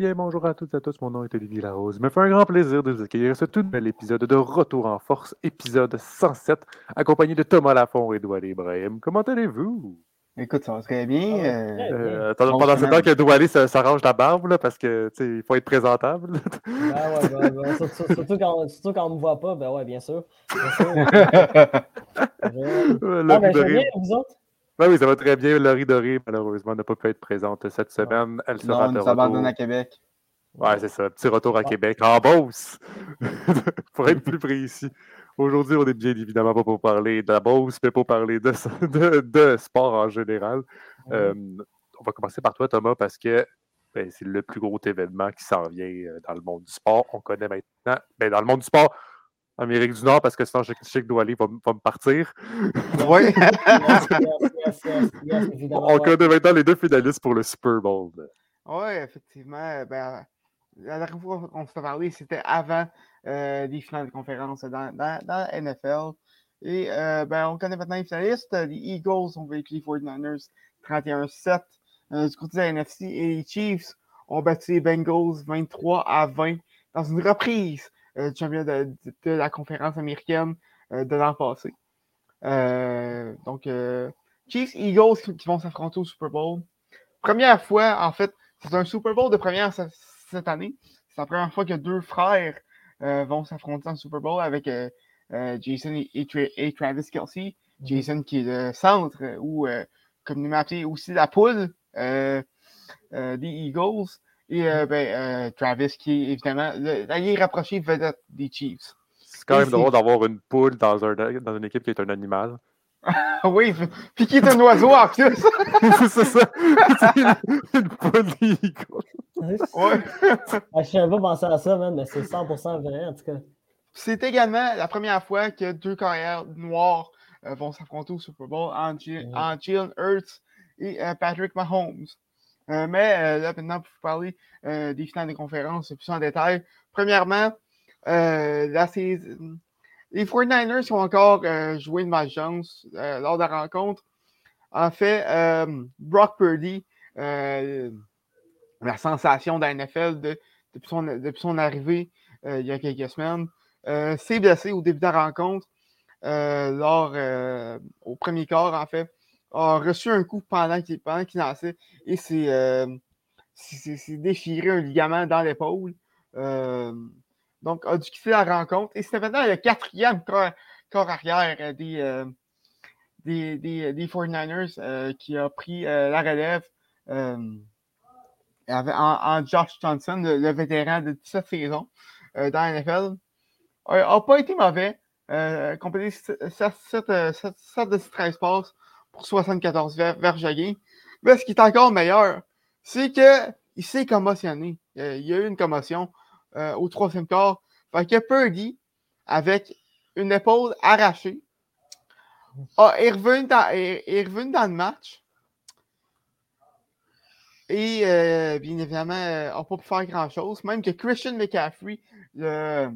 bien, bonjour à toutes et à tous. Mon nom est Olivier Larose. Il me fait un grand plaisir de vous accueillir ce tout nouvel épisode de Retour en Force, épisode 107, accompagné de Thomas Lafont et Doualé Ibrahim. Comment allez-vous? Écoute, ça va très bien. Euh, euh, pendant ce temps que Doualé s'arrange la barbe, là, parce qu'il faut être présentable. Ben ouais, ben, ben, surtout, quand, surtout, quand, on ne me voit pas, ben ouais, bien sûr. Bien sûr. ah, ben, je bien, vous autres? Ben oui, ça va très bien. Laurie Doré, malheureusement, n'a pas pu être présente cette semaine. Elle sera non, de retour. à Québec. Ouais, c'est ça. Petit retour à Québec. En Beauce! pour être plus précis. Aujourd'hui, on est bien évidemment pas pour parler de la Beauce, mais pour parler de, de, sport en général. Euh, on va commencer par toi, Thomas, parce que ben, c'est le plus gros événement qui s'en vient euh, dans le monde du sport. On connaît maintenant. Ben, dans le monde du sport, Amérique du Nord parce que sinon, je sais que Douali va, va me partir. Oui. On connaît maintenant les deux finalistes pour le Super Bowl. Oui, effectivement. Ben, la dernière fois qu'on s'est parlé, c'était avant euh, les finales de conférence dans, dans, dans la NFL. Et euh, ben, on connaît maintenant les finalistes. Les Eagles ont vaincu les 49ers 31-7 euh, du côté de la NFC et les Chiefs ont battu les Bengals 23 à 20 dans une reprise champion de, la conférence américaine euh, de l'an passé. Euh, donc, Chiefs Eagles qui vont s'affronter au Super Bowl. Première fois, en fait, c'est un Super Bowl de première cette année. C'est la première fois que deux frères vont s'affronter en Super Bowl avec Jason et, Travis Kelsey. Mhm. Jason qui est le centre, ou comme nous appelé aussi la poule des Eagles. Et euh, ben, euh, Travis, qui est évidemment l'allié rapproché vedette des Chiefs. C'est quand même drôle d'avoir une poule dans, un, dans une équipe qui est un animal. oui, puis qui est un oiseau en plus. c'est ça. une, poule Ouais. Ah, je ne pas penser à ça, mais c'est 100% vrai en tout cas. C'est également la première fois que deux carrières noires euh, vont s'affronter au Super Bowl en, Jalen Hurts et Patrick Mahomes. Euh, mais euh, là, maintenant, pour vous parler euh, des finales des conférences plus en détail. Premièrement, les 49ers ont encore joué une malchance lors de la rencontre. En fait, Brock Purdy, la sensation de la NFL depuis, son, depuis, son, arrivée il y a quelques semaines, s'est blessé au début de la rencontre, lors, au premier quart, en fait a reçu un coup pendant qu'il pendant lançait et euh, s'est déchiré un ligament dans l'épaule. Euh, donc, a dû quitter la rencontre. Et c'était maintenant le quatrième corps, arrière euh, des, des, des, des 49ers qui a pris la relève en, Josh Johnson, le, vétéran de 17 saisons dans la NFL. n'a pas été mauvais. Euh, complété 7, de 13 passes pour 74 verges à Mais ce qui est encore meilleur, c'est qu'il s'est commotionné. Il y a eu une commotion euh, au troisième quart. Fait que Purdy, avec une épaule arrachée, est, revenu dans, dans le match. Et euh, bien évidemment, n'a euh, pas pu faire grand-chose. Même que Christian McCaffrey, le,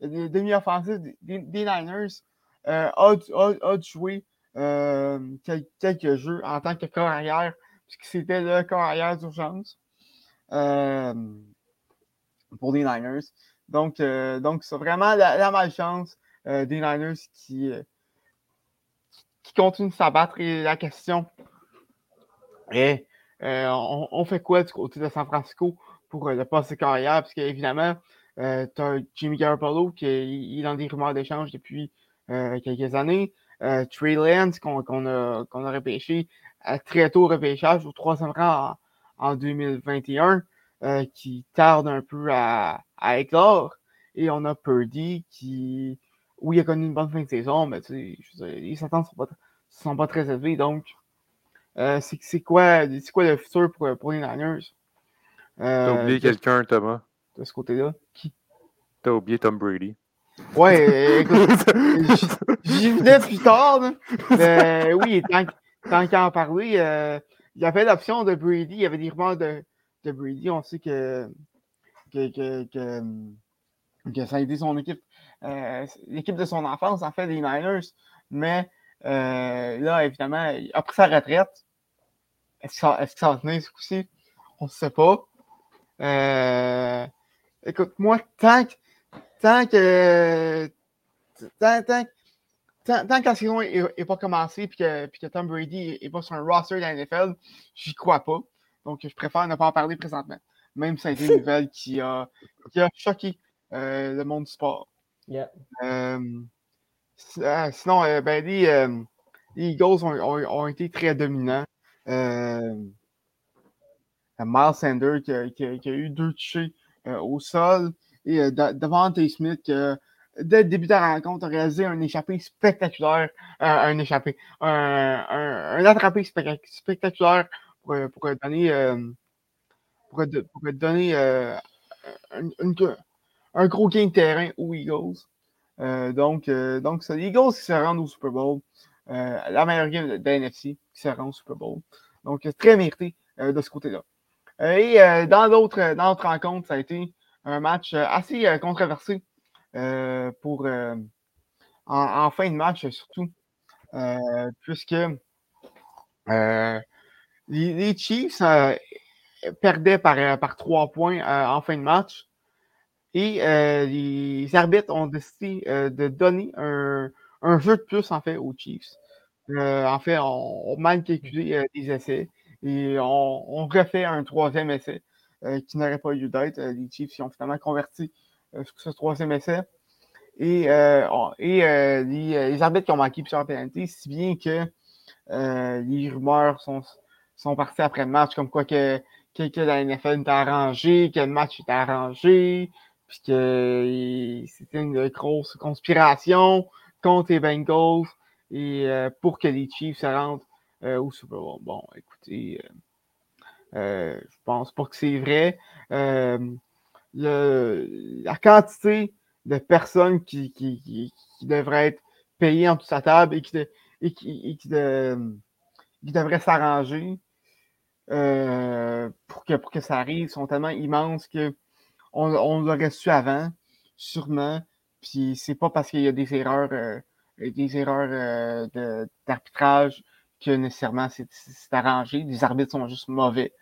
demi-offensif des, Niners, a, a, jouer euh, quelques jeux en tant que corps arrière, puisque c'était le corps arrière d'urgence euh, pour les Niners. Donc, euh, donc c'est vraiment la, malchance des Niners qui, qui continue de s'abattre. Et la question est on, fait quoi du côté de San Francisco pour le poste de carrière? Parce qu'évidemment, euh, tu as Jimmy Garoppolo qui est, dans des rumeurs d'échange depuis quelques années. Euh, Trey Lance qu'on a, a repêché euh, très tôt repêchage, au troisième rang en, 2021, euh, qui tarde un peu à, à, éclore. Et on a Purdy qui, oui, il a connu une bonne fin de saison, mais tu sais, les attentes ne sont, sont pas, très élevées. Donc, c'est quoi, quoi le futur pour, pour les Niners? T'as oublié quelqu'un, Thomas? De ce côté-là? Qui? T'as oublié Tom Brady. Ouais, écoute, j'y venais plus tard. Mais oui, tant, tant qu'à en parler, euh, il y avait l'option de Brady, il y avait des rumeurs de, de Brady. On sait que, que, que, que, ça a été son équipe, euh, l'équipe de son enfance, en fait, des Niners. Mais euh, là, évidemment, il a pris sa retraite. Est-ce que, ça, est-ce que ça va tenir ce coup-ci? On ne sait pas. Euh, écoute, moi, tant que, tant que, tant, tant, tant, tant que la saison n'est pas commencée et que, que, Tom Brady n'est pas sur un roster de la NFL, j'y crois pas. Donc, je préfère ne pas en parler présentement. Même si ça a été une nouvelle qui a, qui a choqué euh, le monde du sport. Yeah. Euh, ah, sinon, euh, ben, les, euh, les Eagles ont, ont, ont, été très dominants. Euh, Miles Sanders qui a, qui, a, qui a, eu deux touchés au sol et devant Smith qui dès le début de la rencontre, a réalisé un échappé spectaculaire, un échappé, un, un, attrapé spectaculaire pour, pour donner, pour, donner un, gros gain de terrain aux Eagles. Euh, donc, euh, donc c'est les Eagles qui se rendent au Super Bowl. Euh, la meilleure game de, de NFC qui se rend au Super Bowl. Donc, très mérité de ce côté-là. et dans d'autres rencontres, ça a été un match assez controversé pour en, fin de match surtout, puisque les, Chiefs perdaient par, par trois points en fin de match. Et euh, les arbitres ont décidé euh, de donner un, un, jeu de plus, en fait, aux Chiefs. Euh, en fait, on, on mal calculé les essais et on, refait un troisième essai qui n'aurait pas lieu d'être. Les Chiefs ont finalement converti sur ce troisième essai. Et, les, arbitres qui ont manqué plusieurs pénalités, si bien que les rumeurs sont, sont parties après le match, comme quoi que, que, que la NFL était arrangé, que le match était arrangé, puis que c'était une grosse conspiration contre les Bengals et euh, pour que les Chiefs se rendent euh, au Super Bowl. Bon, écoutez, euh, euh je pense pas que c'est vrai. Euh, la quantité de personnes qui, devraient être payées en toute sa table et qui, devraient s'arranger pour, que, pour que ça arrive sont tellement immenses que on, l'aurait su avant, sûrement. Puis c'est pas parce qu'il y a des erreurs, euh, des erreurs euh, d'arbitrage que nécessairement c'est arrangé. Les arbitres sont juste mauvais.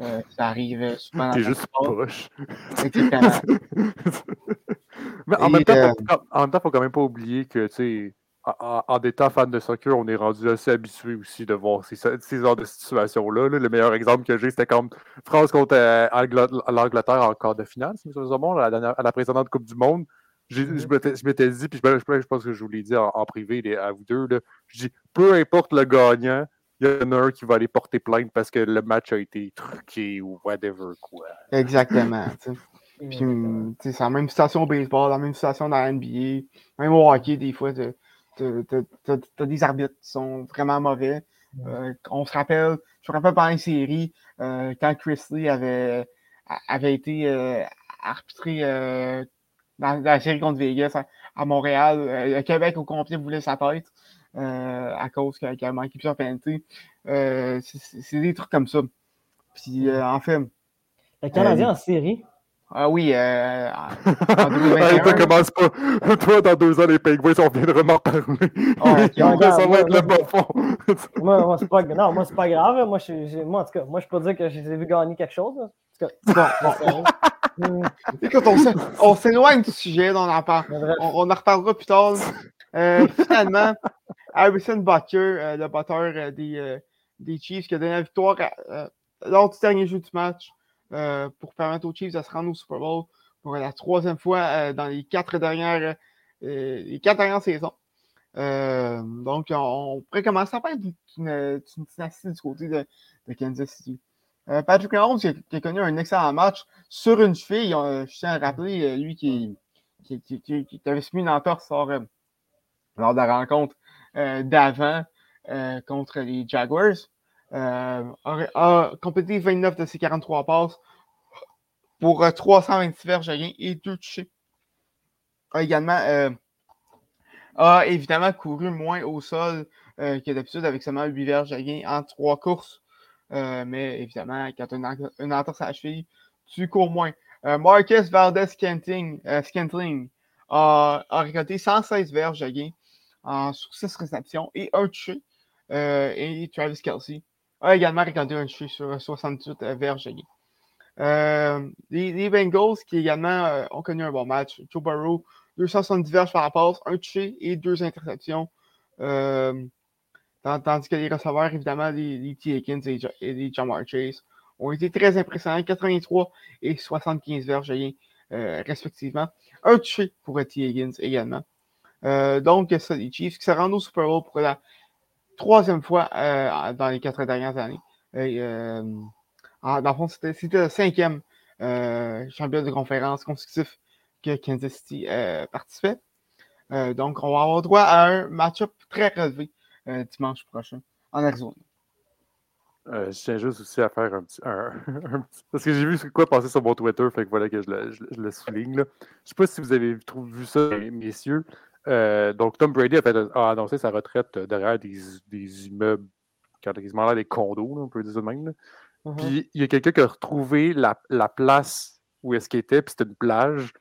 Euh, ça arrive souvent. T'es juste proche. Mais en, même temps, euh, en même temps, faut quand même pas oublier que, tu sais, en, en, étant fan de soccer, on est rendu assez habitué aussi de voir ces, ces genres de situations-là. Le meilleur exemple que j'ai, c'était comme France contre euh, l'Angleterre en quart de finale, si à, la à la précédente Coupe du Monde. Je m'étais dit, puis je, je, pense que je vous l'ai dit en, en, privé les, à vous deux, là, je dis peu importe le gagnant, il y en a un qui va aller porter plainte parce que le match a été truqué ou whatever quoi. Exactement. Puis, c'est la même situation au baseball, la même situation dans la NBA, même au hockey, des fois tu as, des arbitres qui sont vraiment mauvais. Euh, on se rappelle, je me rappelle pendant une série, euh, quand Chris Lee avait, avait été euh, arbitré dans, dans, la série contre Vegas à, à Montréal, euh, le Québec au complet voulait sa tête euh, à cause qu'il a manqué plusieurs pénalités. C'est des trucs comme ça. Puis en fait. Le Canadien en série, ah oui, euh, en 2021. commence pas. Toi, dans deux ans, les Penguins, on viendra m'en parler. Okay, ça va être le bon fond. moi, moi c'est pas, non, moi, c'est pas grave. Moi, je, moi, en tout cas, moi, je peux dire que j'ai vu gagner quelque chose. En tout cas, bon, bon, Écoute, on s'éloigne du sujet, on en parle. On, on, en reparlera plus tard. Euh, finalement, Harrison Butker, euh, le batteur euh, des, des Chiefs, qui a donné la victoire lors du dernier jeu du match. Pour permettre aux Chiefs de se rendre au Super Bowl pour la troisième fois dans les quatre dernières, les quatre dernières saisons. donc, on, pourrait commencer à faire une, une, une dynastie du côté de, de Kansas City. Patrick Mahomes, qui, a connu un excellent match sur une cheville, je tiens à rappeler, lui qui, avait subi une entorse lors, lors de la rencontre d'avant contre les Jaguars. Euh, a, complété 29 de ses 43 passes pour 326 verges à et 2 touchés. A également euh, a évidemment couru moins au sol euh, que d'habitude avec seulement 8 verges à en 3 courses. Euh, mais évidemment, quand tu as une, tu cours moins. Euh, Marcus Valdez Scantling, Scantling a, a, récolté 116 verges à gain en, sur 6 réceptions et 1 touché. et Travis Kelsey a également récolté un touché sur 68 verges Euh, les, les Bengals qui également euh, ont connu un bon match. Joe Burrow, 270 verges par la passe, un touché et deux interceptions. Euh, tandis que les receveurs, évidemment, les, T. Higgins et, et les Jamar Chase, ont été très impressionnants. 83 et 75 verges euh, respectivement. Un touché pour T. Higgins également. Euh, donc, ça, les Chiefs qui se rendent au Super Bowl pour la troisième fois euh, dans les quatre dernières années. Euh, dans le fond, c'était le cinquième euh, champion de conférence consécutif que Kansas City participait. Donc, on va avoir droit à un match-up très relevé euh, dimanche prochain en Arizona. Euh, je tiens juste aussi à faire un petit. un- parce que j'ai vu ce quoi passer sur mon Twitter, fait que voilà que je le, je le- je le souligne. Là. Je sais pas si vous avez vu ça, messieurs. Euh, donc, Tom Brady a, fait, a annoncé sa retraite derrière des, des immeubles quasiment l'air des condos, là, on peut dire ça de même. là. Mhm. Puis il y a quelqu'un qui a retrouvé la, la place où est-ce qu'il était, puis c'était une plage.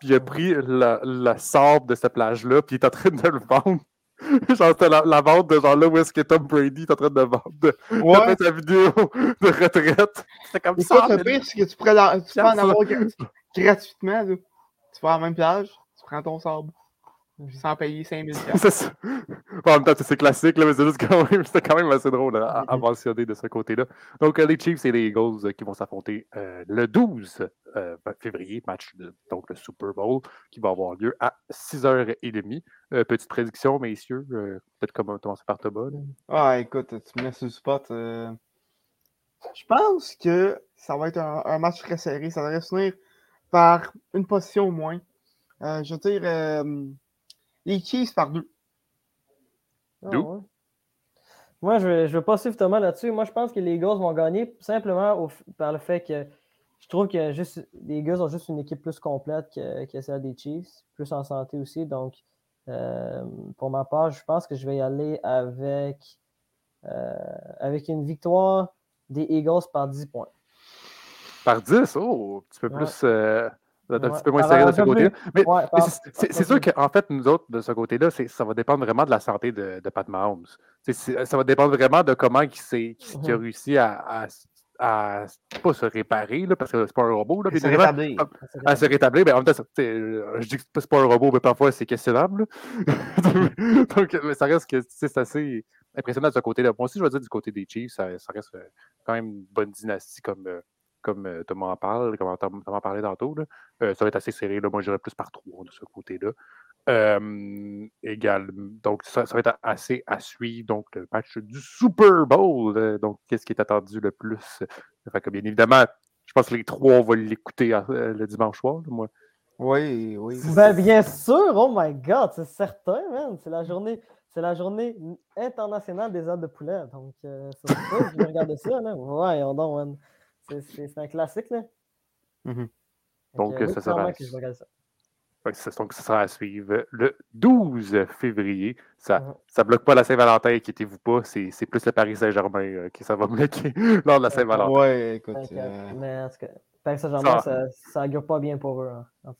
Puis il a Mhm. pris la, la sable de cette plage-là, puis il est en train de le vendre. genre, c'était la, la vente de genre là où est-ce que Tom Brady est en train de vendre. de- Ouais, sa vidéo de retraite. C'était comme ça. le pire, c'est que tu pourrais, la- tu peux en avoir gra- gratuitement. Là. Tu vas à la même plage, tu prends ton sable sans payer 5000 C'est ça. Bon, en même temps, c'est classique, là, mais c'est juste quand même, c'était quand même assez drôle à, à Mhm. mentionner de ce côté-là. Donc, euh, les Chiefs et les Eagles euh, qui vont s'affronter euh, le 12 euh, février, match de donc le Super Bowl, qui va avoir lieu à 6h30. Euh, petite prédiction, messieurs, euh, peut-être comme commencer par Thomas. là? Ah, écoute, tu me mets sur le spot. euh, Je pense que ça va être un, un match très serré. Ça devrait se finir par une position au moins. Euh, je veux dire, euh, les Chiefs par deux. D'où? ouais. Moi, je ne veux pas suivre Thomas là-dessus. Moi, je pense que les Eagles vont gagner simplement au par le fait que je trouve que juste, les Eagles ont juste une équipe plus complète que, que celle des Chiefs, plus en santé aussi. Donc, euh, pour ma part, je pense que je vais y aller avec, euh, avec une victoire des Eagles par 10 points. Par 10, oh, un petit peu Ouais. plus. euh, un Ouais. petit peu moins un de ce côté-là. Mais Ouais, Mais par- c'est- c'est c'est vas-y. sûr qu'en fait, nous autres, de ce côté-là, c'est- ça va dépendre vraiment de la santé de, de Pat Mahomes. C'est- c'est- ça va dépendre vraiment de comment il, qu'il a Mhm. réussi à, à, à- pas se réparer, là, parce que c'est pas un robot, là, se rétablir. à se rétablir. Mais en même temps, euh, je dis que c'est pas un robot, mais parfois c'est questionnable. Donc, mais ça reste que c'est assez impressionnant de ce côté-là. Moi aussi, je vais dire du côté des Chiefs, ça, ça reste euh, quand même une bonne dynastie comme, euh, comme euh, Thomas en parle, comme Thomas en parlait tantôt. là. Euh, ça va être assez serré. Là. Moi, j'irais plus par trois de ce côté-là. Euh, égal. Donc, ça, ça va être assez à suivre. Donc, le match du Super Bowl. euh, donc, qu'est-ce qui est attendu le plus? Fait que, bien évidemment, je pense que les trois, on va l'écouter euh, le dimanche soir. là, moi. Oui, oui. Ben, bien sûr, oh my god, c'est certain, man. C'est la journée, c'est la journée internationale des ailes de poulet. Donc, euh, c'est pour ça que je vais regarder ça, là. Voyons donc, man. C'est- un classique, là. Mhm. Donc, oui, ça sera- ça. C'est- donc, ça sera à suivre le 12 février. Ça ne bloque pas la Saint-Valentin, inquiétez-vous pas. C'est c'est plus le Paris Saint-Germain euh, qui ça va bloquer lors de la Saint-Valentin. Ouais, écoute. Euh, Mais en tout cas, Paris Saint-Germain, Ça- ça, ça augure pas bien pour eux. hein, en.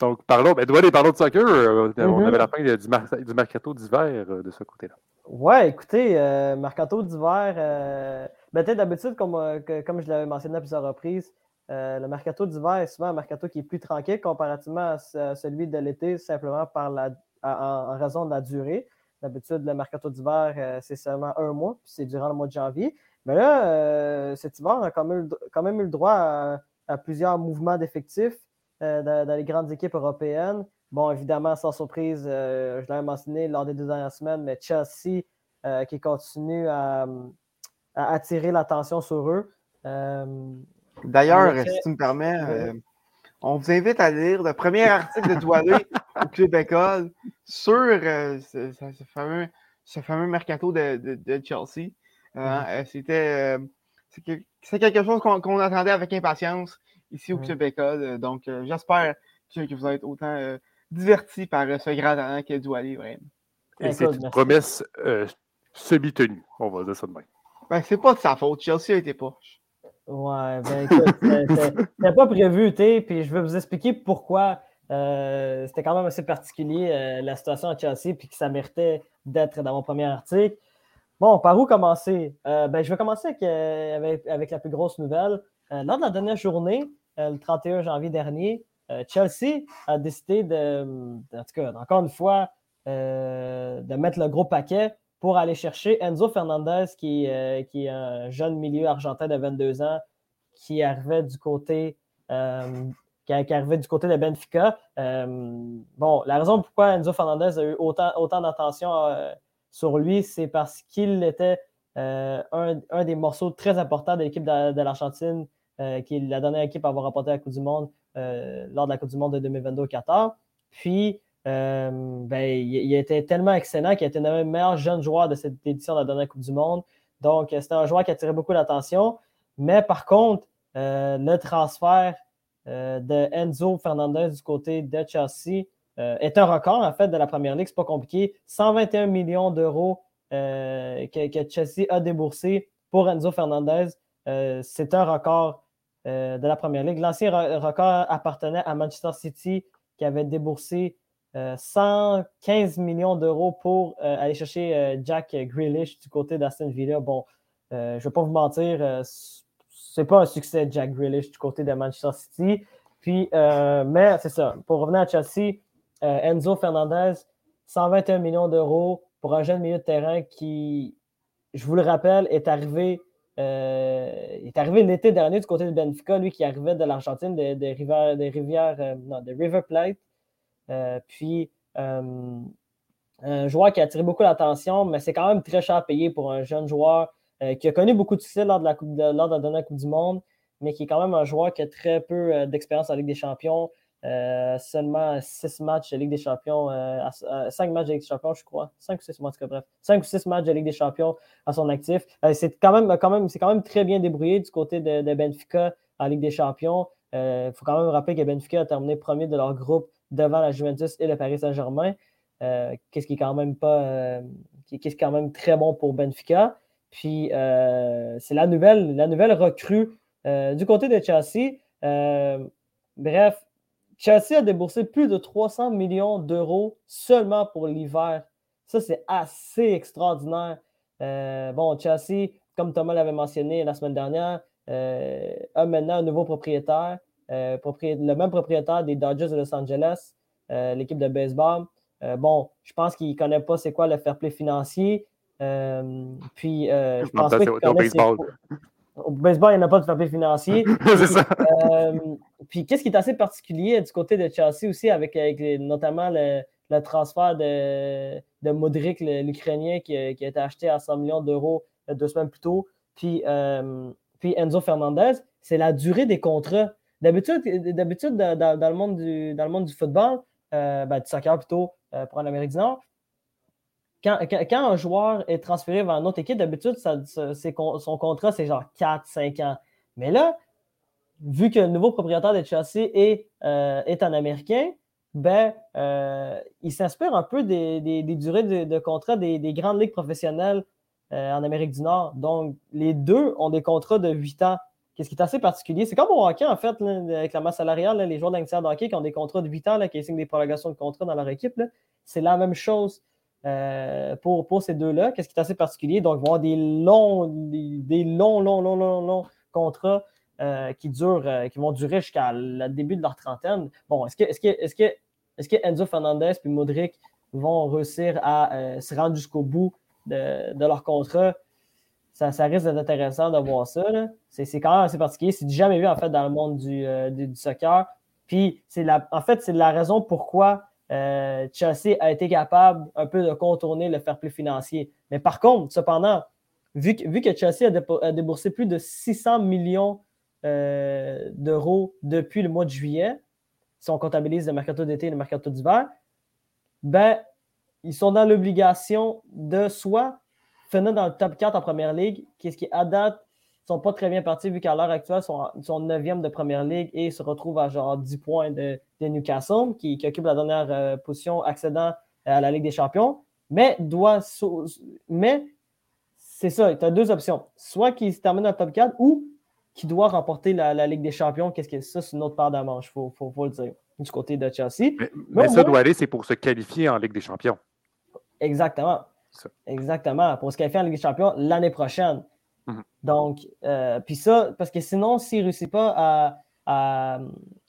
Donc, parlons, ben, doit parlons de soccer. euh, On Mhm. avait la fin du, mar- du mercato d'hiver euh, de ce côté-là. Ouais, écoutez, euh, Mercato d'hiver, euh, ben, d'habitude, comme, euh, comme je l'avais mentionné à plusieurs reprises, le mercato d'hiver est souvent un mercato qui est plus tranquille comparativement à, ce- à celui de l'été, simplement par la, en, raison de la durée. D'habitude, le mercato d'hiver, c'est seulement un mois, puis c'est durant le mois de janvier. Mais là, cet hiver, on a quand même, eu le- droit à, plusieurs mouvements d'effectifs dans les grandes équipes européennes. Bon, évidemment, sans surprise, euh, je l'avais mentionné lors des deux dernières semaines, mais Chelsea euh, qui continue à, à attirer l'attention sur eux. Euh, D'ailleurs, si tu me permets, on vous invite à lire le premier article de Doualé au Club École sur ce, fameux, ce fameux mercato de, de- de Chelsea. Mhm. C'était c'est que- c'est quelque chose qu'on attendait avec impatience ici au Mhm. Club École. Donc, j'espère que, que vous allez être autant divertis par euh, ce grand talent qu'est Doualé, vraiment. Et c'est une merci. promesse euh, semi-tenue, on va dire ça de même. Ben, c'est pas de sa faute. Chelsea a été poche. Ouais, ben écoute, c'était- pas prévu, tu puis je vais vous expliquer pourquoi euh, c'était quand même assez particulier euh, la situation à Chelsea, puis que ça méritait d'être dans mon premier article. Bon, par où commencer? Euh, ben, je vais commencer avec, euh, avec, avec la plus grosse nouvelle. lors de la dernière journée, le 31 janvier dernier, Chelsea a décidé de, en tout cas, encore une fois, de mettre le gros paquet pour aller chercher Enzo Fernandez, qui, qui est un jeune milieu argentin de 22 ans, qui arrivait du côté qui, arrivait du côté de Benfica. bon, la raison pourquoi Enzo Fernandez a eu autant, d'attention sur lui, c'est parce qu'il était un, un, des morceaux très importants de l'équipe de, l'Argentine, qui est la dernière équipe à avoir remporté la Coupe du Monde lors de la Coupe du Monde de 2022 au Qatar. Puis, ben, il, était tellement excellent qu'il a été le meilleur jeune joueur de cette édition de la dernière Coupe du Monde. Donc, c'était un joueur qui attirait beaucoup l'attention. Mais par contre, le transfert de Enzo Fernandez du côté de Chelsea est un record, en fait, de la première ligue. C'est pas compliqué. 121 millions d'euros que, Chelsea a déboursé pour Enzo Fernandez. c'est un record de la première ligue. L'ancien record appartenait à Manchester City qui avait déboursé 115 euh, millions d'euros pour euh, aller chercher euh, Jack Grealish du côté d'Aston Villa. Bon, je ne vais pas vous mentir, c'est pas un succès Jack Grealish du côté de Manchester City. Puis, mais c'est ça. Pour revenir à Chelsea, Enzo Fernandez, 121 millions d'euros pour un jeune milieu de terrain qui, je vous le rappelle, est arrivé est arrivé l'été dernier du côté de Benfica, lui qui arrivait de l'Argentine, des de, rivières, de, non, de River Plate. Euh, puis, euh, un joueur qui a attiré beaucoup l'attention, mais c'est quand même très cher à payer pour un jeune joueur euh, qui a connu beaucoup de succès lors de, la coupe lors de la dernière Coupe du Monde, mais qui est quand même un joueur qui a très peu d'expérience en Ligue des Champions. Seulement six matchs de Ligue des Champions, cinq matchs de Ligue des Champions, je crois. Cinq ou six matchs, bref. Cinq ou six matchs de Ligue des Champions à son actif. c'est quand même, quand, même, quand même très bien débrouillé du côté de, Benfica en Ligue des Champions. Il faut quand même rappeler que Benfica a terminé premier de leur groupe devant la Juventus et le Paris Saint-Germain. Euh, qu'est-ce qui est quand même pas. Euh, quand même très bon pour Benfica. Puis euh, c'est la nouvelle, la nouvelle recrue du côté de Chelsea. bref, Chelsea a déboursé plus de 300 millions d'euros seulement pour l'hiver. Ça, c'est assez extraordinaire. bon, Chelsea, comme Thomas l'avait mentionné la semaine dernière, a maintenant un nouveau propriétaire. Euh, le même propriétaire des Dodgers de Los Angeles, euh, l'équipe de baseball. Euh, bon, je pense qu'il ne connaît pas c'est quoi le fair play financier. puis, je pense pas. Au baseball, il n'y a pas de play financier. c'est ça. puis, qu'est-ce qui est assez particulier du côté de Chelsea aussi, avec, notamment le, transfert de, de Modric, l'Ukrainien, qui, a été acheté à 100 millions d'euros deux semaines plus tôt, puis, puis Enzo Fernandez, c'est la durée des contrats. D'habitude, d'habitude dans, le monde du, dans le monde du football, euh, ben, du soccer plutôt euh, pour l'Amérique du Nord, quand, un joueur est transféré vers une autre équipe, d'habitude, son contrat, c'est genre 4-5 ans. Mais là, vu que le nouveau propriétaire de Chelsea est, euh, est un Américain, ben, il s'inspire un peu des, des, durées de, contrat des, des, grandes ligues professionnelles en Amérique du Nord. Donc, les deux ont des contrats de 8 ans. Qu'est-ce qui est assez particulier? C'est comme au hockey, en fait, avec la masse salariale, les joueurs d'Angleterre de qui ont des contrats de 8 ans, qui signent des prolongations de contrat dans leur équipe. C'est la même chose euh, pour, pour ces deux-là. Qu'est-ce qui est assez particulier? Donc, ils vont avoir des longs, des, longs, longs, longs, longs, contrats euh, qui, durent, euh, qui vont durer jusqu'à le début de leur trentaine. Bon, est-ce que, est-ce que, est-ce que, est-ce que Enzo Fernandez et Modric vont réussir à se rendre jusqu'au bout de, de leur contrat? ça, risque d'être intéressant de voir ça. C'est quand même assez particulier. C'est jamais vu en fait dans le monde du, euh, soccer. Puis c'est la, en fait, c'est la raison pourquoi euh, Chelsea a été capable un peu de contourner le fair financier. Mais par contre, cependant, vu que, vu Chelsea a, déboursé plus de 600 millions euh, d'euros depuis le mois de juillet, si on comptabilise le mercato d'été et le mercato d'hiver, ben, ils sont dans l'obligation de soit finir dans le top 4 en première ligue, qu'est-ce qui, à date, sont pas très bien partis vu qu'à l'heure actuelle, ils sont, 9e de première ligue et se retrouvent à genre 10 points de, Newcastle, qui, occupe la dernière euh, position accédant à la Ligue des Champions. Mais doit. Mais c'est ça, tu as deux options. Soit qu'il se termine dans le top 4 ou qu'il doit remporter la, Ligue des Champions. Qu'est-ce que ça, c'est une autre part de manche, il faut, le dire, du côté de Chelsea. Mais, ça doit aller, c'est pour se qualifier en Ligue des Champions. Exactement. Exactement. Pour se qualifier en Ligue des Champions l'année prochaine. Mhm. Donc, euh, puis ça, parce que sinon, s'ils ne réussissent pas à, à,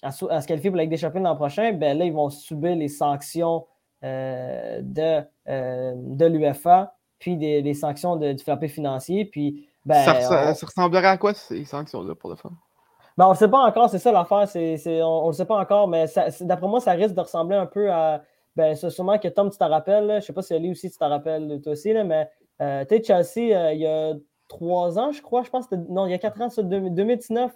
à, se qualifier pour la Ligue des Champions l'an prochain, ben là, ils vont subir les sanctions euh, de, euh, de l'UFA, puis des, des sanctions de, du frappé financier. Puis, ben, ça, res- on- ça ressemblerait à quoi ces sanctions-là pour le fun? ben, on ne sait pas encore, c'est ça l'affaire, c'est, c'est- on ne le sait pas encore, mais d'après moi, ça risque de ressembler un peu à. Ben, c'est sûrement que Tom, tu t'en rappelles, là, je ne sais pas si Ali aussi, tu t'en rappelles toi aussi, là, mais euh, tu sais, Chelsea, il y a trois ans, je crois, je pense, que c'était- non, il y a quatre ans, sur 2019,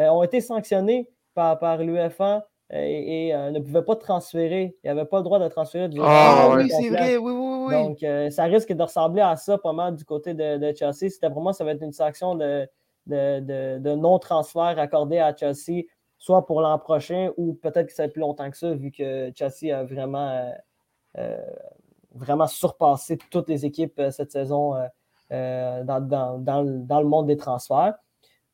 euh, ont été sanctionnés par, par l'UFA euh, et, et, euh, ne pouvaient pas transférer. Ils n'avaient pas le droit de transférer du Ah, Ah oui, c'est vrai, oui, oui, oui. donc, euh, ça risque de ressembler à ça pas mal du côté de, de Chelsea. C'était pour moi, ça va être une sanction de, de, de- de non-transfert accordée à Chelsea, soit pour l'an prochain ou peut-être que ça va être plus longtemps que ça, vu que Chelsea a vraiment, euh, euh, vraiment surpassé toutes les équipes euh, cette saison euh, dans, le- monde des transferts.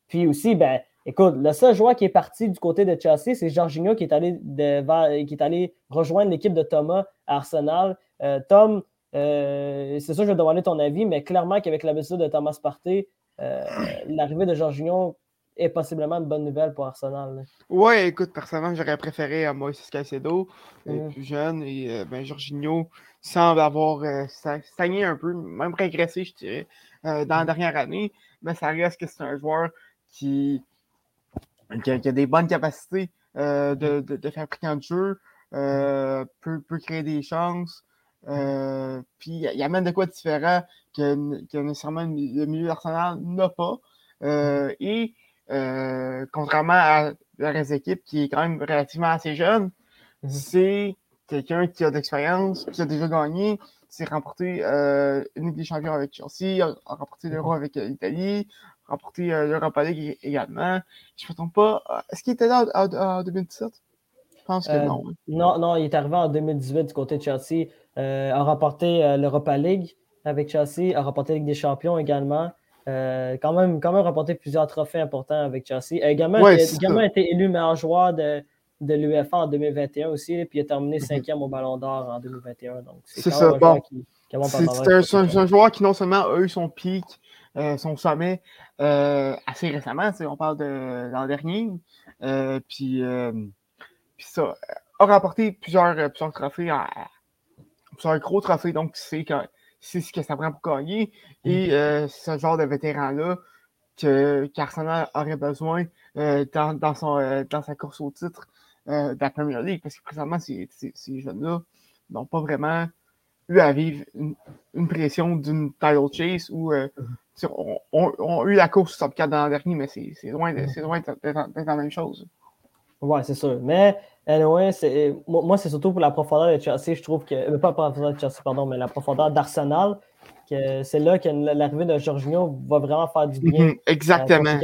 Puis aussi, ben, écoute, le seul joueur qui est parti du côté de Chelsea, c'est Jorginho qui est allé, de- qui rejoindre l'équipe de Thomas à Arsenal. Euh, Tom, euh, c'est sûr je vais demander ton avis, mais clairement qu'avec la blessure de Thomas Partey, l'arrivée de Jorginho est possiblement une bonne nouvelle pour Arsenal. là. Ouais, écoute, personnellement, j'aurais préféré à Moïse Caicedo, euh, plus jeune, et euh, ben, Jorginho semble avoir euh, sta- stagné un peu, même régressé, je dirais, euh, dans la dernière année, mais ça reste que c'est un joueur qui, qui, a, qui a des bonnes capacités euh, de, de, de fabricant de jeu, euh, peut, peut créer des chances, euh, puis il amène de quoi de différent que, que nécessairement le mi- le milieu d'Arsenal n'a pas, euh, et euh, contrairement à la reste de l'équipe qui est quand même relativement assez jeune, Mhm. c'est quelqu'un qui a de l'expérience, qui a déjà gagné, qui s'est remporté euh, une Ligue des Champions avec Chelsea, a, a remporté l'Euro avec euh, l'Italie, a remporté l'Europa League également. Je ne me trompe pas. Est-ce qu'il était là en, en- en 2017? Je pense que non. hein. Non, non, il est arrivé en 2018 du côté de Chelsea, a remporté l'Europa League avec Chelsea, a remporté la Ligue des Champions également. Euh, quand, même, quand même remporté plusieurs trophées importants avec Chelsea. A également, Ouais, été, élu meilleur joueur de, de l'UEFA en 2021 aussi, puis il a terminé Mhm. cinquième au Ballon d'Or en 2021. Donc, C'est quand ça, un bon. a C'est un, joueur qui non seulement a eu son pic, euh, son sommet euh, assez récemment, on parle de l'an dernier, euh, puis, euh, puis ça, euh, a remporté plusieurs, euh, plusieurs trophées, plusieurs gros trophées, donc c'est que- c'est ce que ça prend pour gagner, et euh, c'est ce genre de vétéran-là que qu'Arsenal aurait besoin euh, dans, dans, son, euh, dans sa course au titre euh, de la Premier League, parce que présentement, ces, ces, ces jeunes-là n'ont pas vraiment eu à vivre une, une pression d'une title chase ou euh, tu sais, on, on- eu la course top 4 dans l'an dernier, mais c'est loin d'être d'être la même chose. Ouais, c'est sûr. Mais, anyway, c'est- moi, c'est surtout pour la profondeur de Chelsea. Je trouve que. euh, Pas la profondeur de Chelsea, pardon, mais la profondeur d'Arsenal. que C'est là que l'arrivée de Jorginho va vraiment faire du bien. Mhm, euh, Exactement.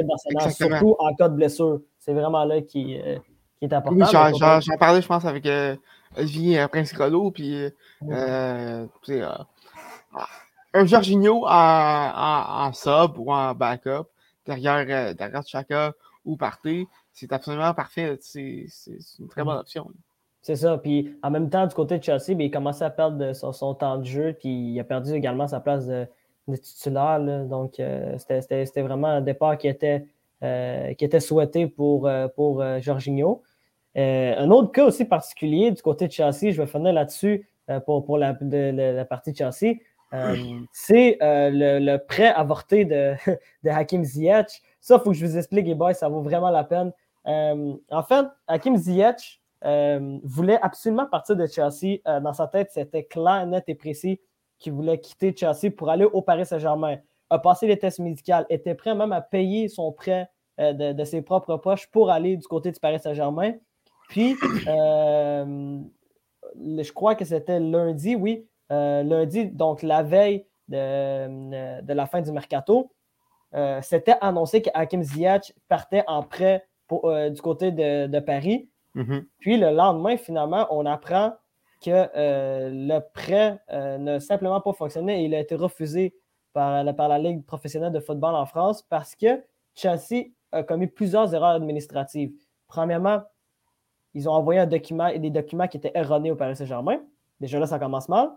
Surtout en cas de blessure. C'est vraiment là qui, euh, qui est important. Oui, j'en- parlais, je pense, avec euh, Olivier euh, Prince-Grelot, puis euh, Ouais. euh, tu sais, euh, un Jorginho en, en, en sub ou en backup, derrière, euh, derrière Chaka ou Partey, c'est absolument parfait. C'est une très bonne option. C'est ça. Puis en même temps, du côté de Chelsea, ben, il commençait à perdre de son, son temps de jeu. Puis il a perdu également sa place de, de titulaire. là. Donc euh, c'était- vraiment un départ qui était, euh, qui était souhaité pour, euh, pour euh, Jorginho. Euh, un autre cas aussi particulier du côté de Chelsea, je vais finir là-dessus euh, pour, pour la, de- de- la partie de Chelsea. Euh, c'est euh, le, le prêt avorté de, de Hakim Ziyech. Ça, il faut que je vous explique, les boys, ça vaut vraiment la peine. Euh, en fait, Hakim Ziyech euh, voulait absolument partir de Chelsea. Euh, dans sa tête, c'était clair, net et précis qu'il voulait quitter Chelsea pour aller au Paris Saint-Germain. A passé les tests médicaux, était prêt même à payer son prêt de, de ses propres poches pour aller du côté du Paris Saint-Germain. Puis, je crois que c'était lundi, oui, lundi, donc la veille de, de la fin du mercato, euh, c'était annoncé que Hakim Ziyech partait en prêt pour, euh, du côté de, de Paris. Mhm. Puis le lendemain, finalement, on apprend que euh, le prêt n'a simplement pas fonctionné et il a été refusé par, la- par la Ligue professionnelle de football en France parce que Chelsea a commis plusieurs erreurs administratives. Premièrement, ils ont envoyé un document, des documents qui étaient erronés au Paris Saint-Germain. Déjà là, ça commence mal.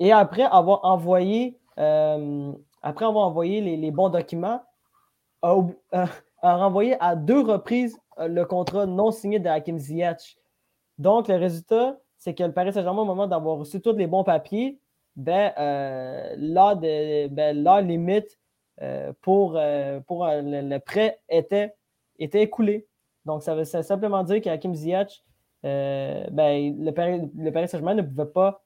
Et après avoir envoyé euh, après avoir envoyé les, bons documents, a, renvoyé à deux reprises le contrat non signé de Hakim Ziyech. Donc, le résultat, c'est que le Paris Saint-Germain, au moment d'avoir reçu tous les bons papiers, ben, euh, l'heure, ben, limite euh, pour, euh, le, prêt était, était écoulé. Donc, ça veut simplement dire qu'Hakim Ziyech, ben, le, Paris, le Saint-Germain ne pouvait pas,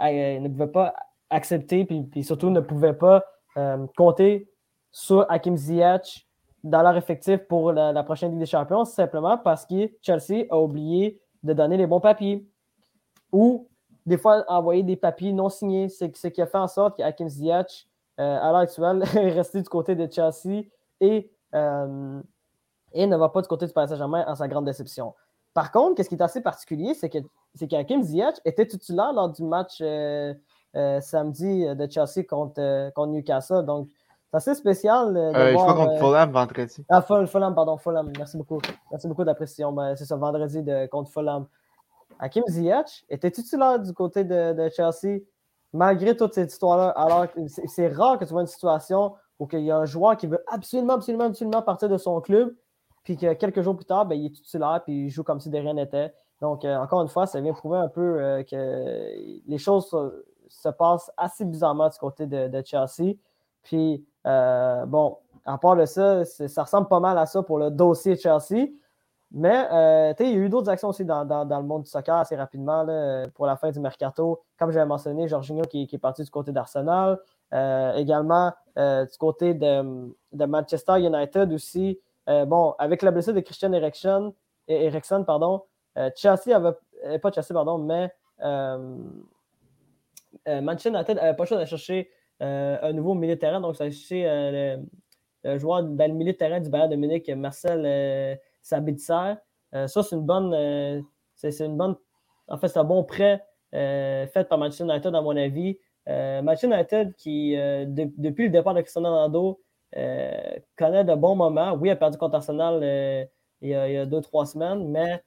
ne pouvait pas accepter, puis, surtout ne pouvait pas compter sur Hakim Ziyech dans leur effectif pour la, prochaine Ligue des Champions, simplement parce que Chelsea a oublié de donner les bons papiers. Ou des fois envoyer des papiers non signés, c'est ce qui a fait en sorte qu'Akim Ziyech, euh, à l'heure actuelle, est resté du côté de Chelsea et, euh, et ne va pas du côté du Paris Saint-Germain en sa grande déception. Par contre, ce qui est assez particulier, c'est que c'est qu'Hakim Ziyech était titulaire lors du match euh, samedi de Chelsea contre, contre Newcastle. Donc, c'est assez spécial. De je crois contre Fulham vendredi. Ah, Fulham, pardon, Fulham. Merci beaucoup. Merci beaucoup de la précision. Ben, c'est ça, vendredi de, contre Fulham. Hakim Ziyech était titulaire du côté de, Chelsea, malgré toute cette histoire-là. Alors, c'est rare que tu vois une situation où il y a un joueur qui veut absolument, absolument, absolument partir de son club, puis que quelques jours plus tard, ben, il est titulaire, puis il joue comme si de rien n'était. Donc, euh, encore une fois, ça vient prouver un peu euh, que les choses se, passent assez bizarrement du côté de, Chelsea. Puis, euh, bon, à part de ça, ça ressemble pas mal à ça pour le dossier Chelsea. Mais euh, il y a eu d'autres actions aussi dans, le monde du soccer assez rapidement pour la fin du mercato. Comme j'avais mentionné, Jorginho qui, est parti du côté d'Arsenal. Euh, également euh, du côté de, Manchester United aussi. bon, avec la blessure de Christian Eriksen, Eriksen pardon, Chelsea avait. Pas Chelsea, pardon, mais Manchester United n'avait pas le choix chercher un nouveau milieu de terrain. Donc, ça a cherché le, joueur dans le milieu de terrain du Bayern de Munich, Marcel Sabitzer. Euh, ça, c'est une bonne. Euh, c'est une bonne. En fait, c'est un bon prêt euh, fait par Manchester United, à mon avis. Manchester United, qui, depuis le départ de Cristiano Ronaldo, connaît de bons moments. Oui, il a perdu contre Arsenal il, y a, deux, trois semaines, mais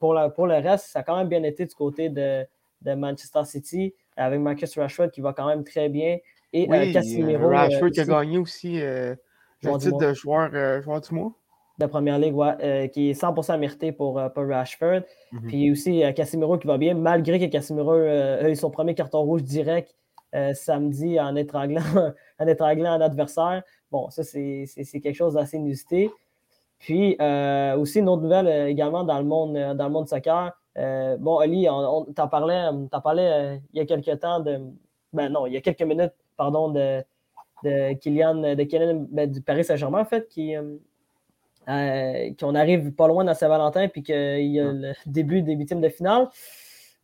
pour, pour le reste, ça a quand même bien été du côté de, Manchester City, avec Marcus Rashford qui va quand même très bien. Et Casimiro. Rashford qui a gagné aussi le titre de joueur, joueur du mois de première ligue, euh, qui est 100% mérité pour, euh, pour Rashford. Mhm. Puis aussi euh, Casimiro qui va bien, malgré que Casimiro a eu son premier carton rouge direct samedi en étranglant, en étranglant un adversaire. Bon, ça, c'est quelque chose d'assez inusité. Puis aussi une autre nouvelle également dans le monde, dans le monde soccer. Bon, Ali, on, t'en parlait, parlait il y a quelques temps de. Ben non, il y a quelques minutes, pardon, de, de Kylian, de Kylian ben, du Paris Saint-Germain, en fait, qui, euh, qu'on arrive pas loin dans Saint-Valentin puis qu'il y a le début des huitièmes de finale.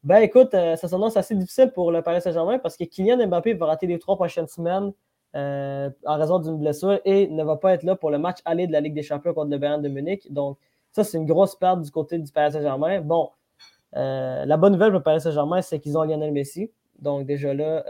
Ben écoute, euh, ça s'annonce assez difficile pour le Paris Saint-Germain parce que Kylian Mbappé va rater les trois prochaines semaines euh, en raison d'une blessure et ne va pas être là pour le match aller de la Ligue des Champions contre le Bayern de Munich. Donc, ça, c'est une grosse perte du côté du Paris Saint-Germain. Bon, la bonne nouvelle pour le Paris Saint-Germain, c'est qu'ils ont Lionel Messi. Donc, déjà là.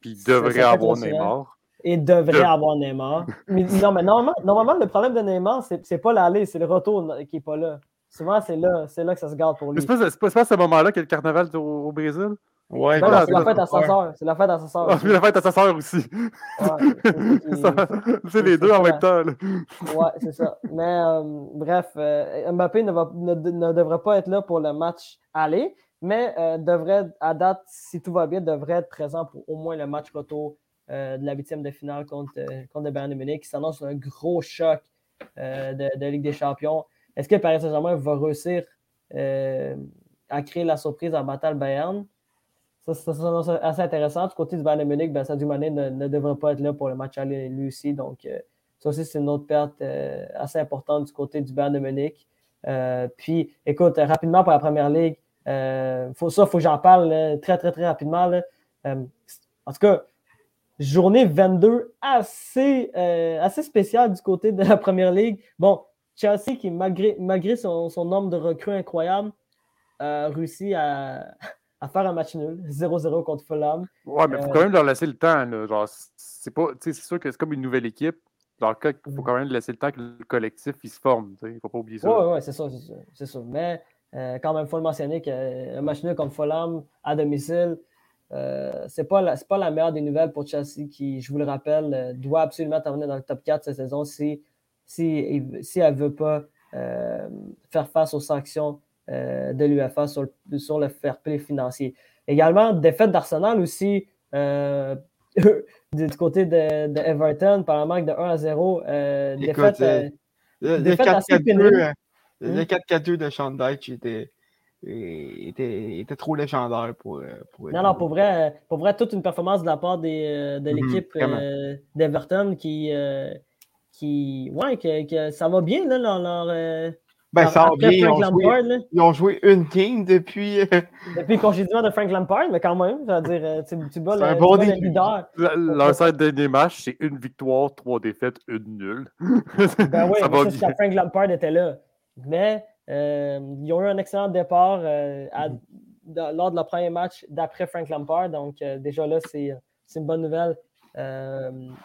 puis ils devraient avoir Neymar et devrait avoir Neymar. Mais non, mais normalement, le problème de Neymar, c'est pas l'aller, c'est le retour qui n'est pas là. Souvent, c'est là, c'est là que ça se garde pour lui. C'est pas, pas, à ce moment-là qu'il y a le carnaval au, Brésil? Ouais, c'est la fête à sa soeur. C'est la fête à sa soeur. la fête à sa soeur aussi. c'est les deux en même temps. Ouais, c'est ça. Mais euh, bref, euh, Mbappé ne, va, ne, devrait pas être là pour le match aller, mais euh, devrait, à date, si tout va bien, devrait être présent pour au moins le match retour euh, de la huitième de finale contre, euh, contre le Bayern de Munich, qui s'annonce un gros choc euh, de, Ligue des Champions. Est-ce que Paris Saint-Germain va réussir à créer la surprise en battant le Bayern? Ça, ça, s'annonce assez intéressant. Du côté du Bayern de Munich, ben, Sadio Mané ne, ne, devrait pas être là pour le match aller lui aussi. Donc, ça aussi, c'est une autre perte assez importante du côté du Bayern de Munich. puis, écoute, rapidement pour la première ligue, faut, ça, il faut que j'en parle très, très, très rapidement. en tout cas, journée 22 assez, euh, assez spéciale du côté de la première ligue. Bon, Chelsea, qui malgré, malgré son, nombre de recrues incroyables, a réussi à, faire un match nul, 0-0 contre Fulham. Ouais, mais il faut quand même leur laisser le temps. c'est sûr que c'est comme une nouvelle équipe. Dans il faut mm. quand même laisser le temps que le collectif il se forme. Il ne faut pas oublier ça. Oui, ouais, c'est ça, c'est ça. Mais euh, quand même, il faut le mentionner qu'un match nul contre Fulham à domicile, euh, c'est pas, la, pas la meilleure des nouvelles pour Chelsea qui, je vous le rappelle, euh, doit absolument terminer dans le top 4 cette saison si, si, si elle ne veut pas euh, faire face aux sanctions de l'UFA sur, le, sur le fair play financier. Également, défaite d'Arsenal aussi du côté de, de, Everton par un manque de 1 à 0. défaite, défaite assez pénible. Le 4-4-2 de Sean Dyche était était, était, trop légendaire pour, euh, pour Non, non, pour vrai, pour vrai, toute une performance de la part des, euh, de mhm, l'équipe euh, d'Everton qui, qui. Ouais, que, que, ça va bien, là, leur. leur ben, ça va bien. Ils ont, joué, ils ont, joué, une game depuis. depuis le congédiement de Frank Lampard, mais quand même, je veux dire, tu, tu bats, le, un bon leader. Leur cinq derniers matchs, c'est une victoire, trois défaites, une nulle. ben oui, mais ça, Frank Lampard était là. Mais euh, ils ont eu un excellent départ euh, mm-hmm. lors de leur premier match d'après Frank Lampard. Donc, euh, déjà là, c'est une bonne nouvelle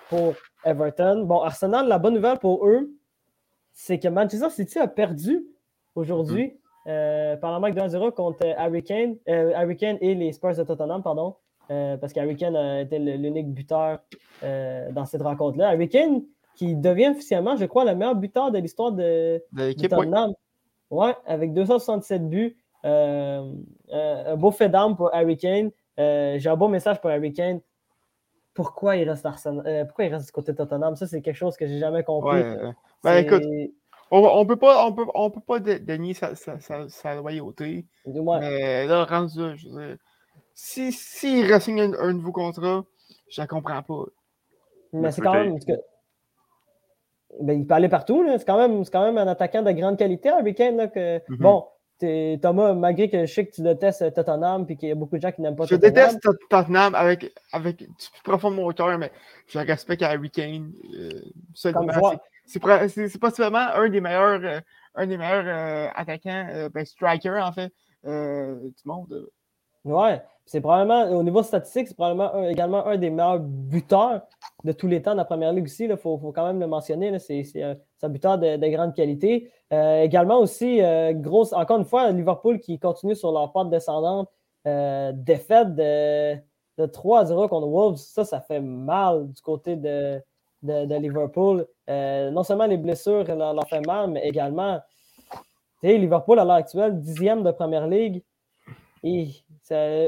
pour Everton. Bon, Arsenal, la bonne nouvelle pour eux, c'est que Manchester City a perdu aujourd'hui mm-hmm. par la marque de 1-0 contre Harry Kane, et les Spurs de Tottenham, pardon. parce qu'Harry Kane a été l'unique buteur dans cette rencontre-là. Harry Kane, qui devient officiellement, je crois, le meilleur buteur de l'histoire de, de, Tottenham. Ouais, avec 267 buts. Euh, euh, un beau fait d'armes pour Harry Kane. Euh, j'ai un beau message pour Harry Kane. Pourquoi il reste pourquoi il reste du côté de Tottenham? Ça, c'est quelque chose que j'ai jamais compris. Ben, écoute, on, ne peut pas, on peut, on peut pas dénier sa, sa, sa, loyauté. Mais là, rendu je veux dire, si, si il ressigne un, nouveau contrat, je ne comprends pas. Mais c'est quand même. Ben, il peut aller partout. C'est quand, même, quand même un attaquant de grande qualité, Harry Kane. que, mhm. Bon, Thomas, malgré que je sais que tu détestes Tottenham et qu'il y a beaucoup de gens qui n'aiment pas je Tottenham. Je déteste Tottenham avec, avec du plus profond de mon cœur, mais je respecte Harry Kane. Euh, c'est possiblement un des meilleurs, euh, un des meilleurs euh, attaquants, euh, ben, striker en fait, du monde. Ouais, c'est probablement, au niveau statistique, c'est probablement également un des meilleurs buteurs de tous les temps dans la première ligue aussi. Il faut, faut, quand même le mentionner. C'est un, buteur de, grande qualité. Euh, également aussi, euh, grosse, encore une fois, Liverpool qui continue sur leur pente descendante. Euh, défaite de, de 3 0 contre Wolves. Ça, ça fait mal du côté de, de, Liverpool. non seulement les blessures leur, leur fait mal, mais également, Liverpool à l'heure actuelle, dixième de première ligue. Et euh,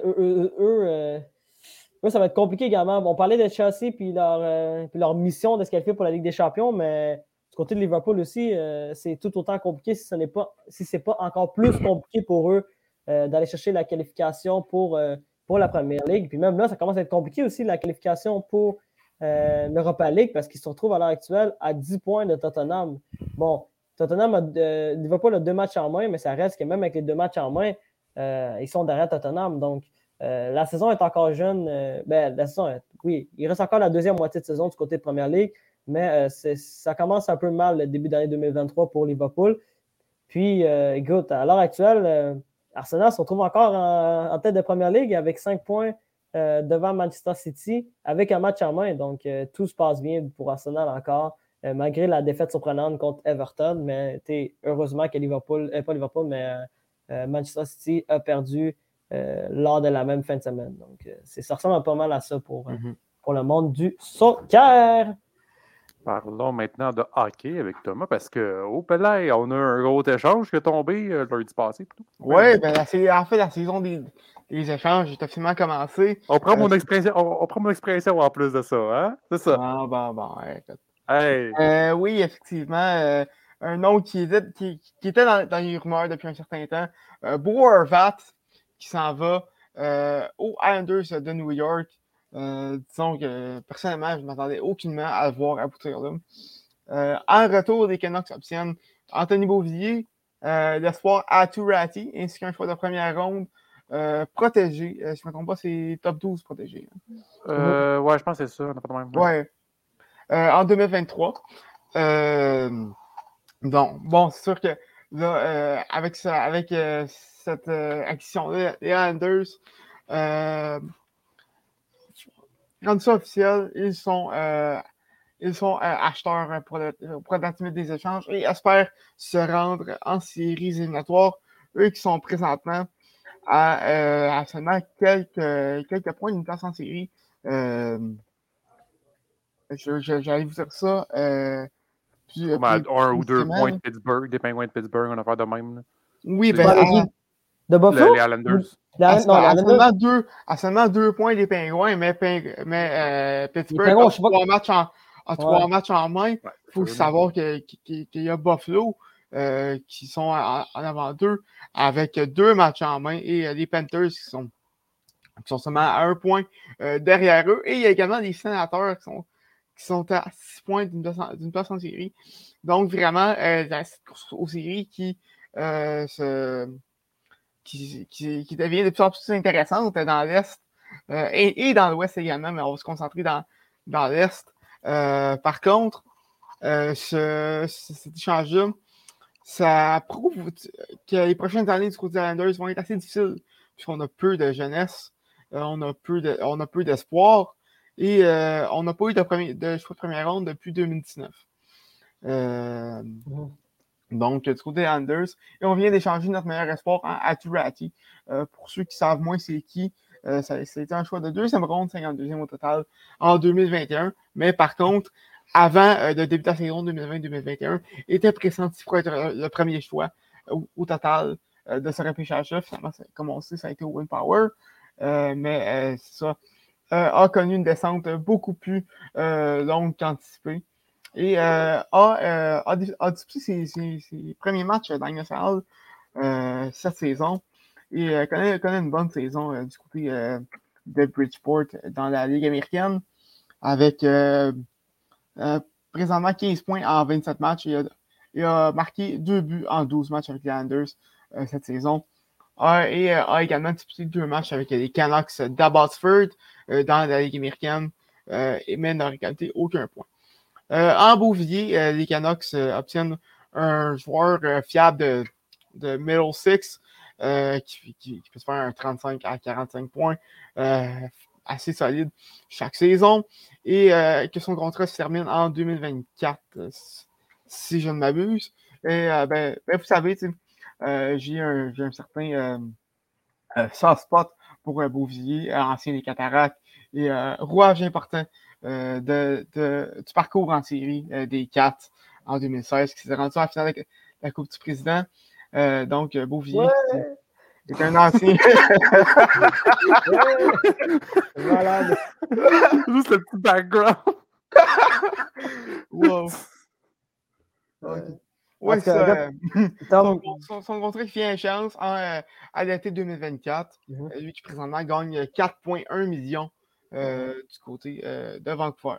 eux, ça va être compliqué également. On parlait de Chelsea puis leur, euh, leur mission de se qualifier pour la Ligue des Champions, mais du côté de Liverpool aussi, euh, c'est tout autant compliqué si ce n'est pas si c'est pas encore plus compliqué pour eux d'aller chercher la qualification pour, pour la Première Ligue. Puis même là, ça commence à être compliqué aussi la qualification pour l'Europa League parce qu'ils se retrouvent à l'heure actuelle à 10 points de Tottenham. Bon, Tottenham a, Liverpool a deux matchs en main, mais ça reste que même avec les deux matchs en main, euh, ils sont derrière Tottenham. Donc, euh, la saison est encore jeune. Euh, ben, la saison, oui, il reste encore la deuxième moitié de saison du côté de Première Ligue, mais ça commence un peu mal le début d'année 2023 pour Liverpool. Puis, écoute, à l'heure actuelle, Arsenal se retrouve encore en, tête de Première Ligue avec cinq points devant Manchester City avec un match en main. Donc, tout se passe bien pour Arsenal encore, malgré la défaite surprenante contre Everton. Mais heureusement que Liverpool, pas Liverpool, mais euh, Manchester City a perdu euh, lors de la même fin de semaine. Donc, euh, ça ressemble pas mal à ça pour, mhm. pour le monde du soccer. Parlons maintenant de hockey avec Thomas parce que au Pelay, on a un gros échange qui est tombé le lundi passé. Oui, ben, en fait, la saison des, échanges est officiellement commencé. On prend, mon expression, on, prend mon expression en plus de ça, hein? C'est ça. Ah, bon, bon, Hey. oui, effectivement un nom qui était, qui, était dans, les rumeurs depuis un certain temps. Euh, Bo qui s'en va euh, aux Islanders de New York. Euh, disons que personnellement, je ne m'attendais aucunement à le voir aboutir là. Euh, en retour des Canucks obtiennent Anthony Beauvillier, l'espoir Aturati, ainsi qu'un choix de première ronde protégé. si je ne me trompe pas, c'est top 12 protégé. Hein. ouais, je pense que c'est ça. Ouais. en 2023. Donc, bon, c'est sûr que là, euh, avec, ça, avec euh, cette euh, action-là, les Islanders, rendus ça officiel, ils sont, ils sont acheteurs pour, le, pour des échanges et espèrent se rendre en séries éliminatoires, eux qui sont présentement à, euh, à seulement quelques, quelques points d'une place en série. Euh, J'allais vous dire ça. Euh, puis, euh, puis- un ou deux semaine. points de Pittsburgh, des pingouins de Pittsburgh, on a affaire de même. là. Oui, Ben, De Le- Buffalo? les Islanders. Les- à- non, les à Islanders- seulement deux, à seulement deux points des pingouins, mais, Ping- mais euh, Pittsburgh Pingouins, a trois matchs en, a trois matchs en main. Ouais, Il faut savoir que- qu'il y a Buffalo euh, qui sont en, en avant d'eux avec deux matchs en main et euh, les Panthers qui sont, qui sont seulement à un point euh, derrière eux. Et il y a également les sénateurs qui sont, qui sont à six points d'une place, en- série. Donc vraiment, euh, la course aux séries qui, euh, se, qui, devient de plus en plus intéressante dans l'Est euh, et, dans l'Ouest également, mais on va se concentrer dans, dans l'Est. Euh, par contre, euh, ce, ce- cet échange-là, ça prouve que les prochaines années du côté des Islanders vont être assez difficiles, puisqu'on a peu de jeunesse, on a peu on a peu d'espoir, et on n'a pas eu de, premier, de de première ronde depuis 2019. Euh, Mhm. Donc, du côté des Anders, et on vient d'échanger notre meilleur espoir en Aturati. Euh, pour ceux qui savent moins c'est qui, euh, c'était un choix de deuxième ronde, 52e au total, en 2021. Mais par contre, avant euh, de débuter la saison 2020-2021, était pressenti pour être euh, le premier choix au, total euh, de ce ça, comme on sait, ça a été Owen Power. Euh, mais euh, ça. euh, a connu une descente beaucoup plus euh, longue qu'anticipée. Et euh, a, euh, disputé ses, premiers matchs dans la Ligue nationale, euh, cette saison. Et euh, connaît, connaît une bonne saison euh, du côté euh, de Bridgeport dans la Ligue américaine. Avec euh, euh, présentement 15 points en 27 matchs. Il a, marqué deux buts en 12 matchs avec les Islanders euh, cette saison. Et euh, a également disputé deux matchs avec les Canucks d'Abbotsford euh, dans la Ligue américaine, euh, et- mais n'a récolté aucun point. Euh, en Beauvilliers, euh, les Canucks euh, obtiennent un joueur fiable de, de middle six qui, qui- peut se faire un 35 à 45 points assez solide chaque saison et que son contrat se termine en 2024, euh, si- je ne m'abuse. Et ben, ben, vous savez, j'ai un, un certain soft spot pour Beauvilliers, ancien des Cataractes, et rouage important euh, de, de- du parcours en série euh, des Cats en 2016, qui s'est rendu en finale avec la Coupe du Président. Euh, donc, Ouais. qui est un ancien. Malade. Juste le petit background. wow. Ça. euh, son, son, son contrat qui fait échéance en, euh, à l'été 2024. Mhm. Euh, Lui qui présentement gagne 4,1 millions du côté euh, de Vancouver.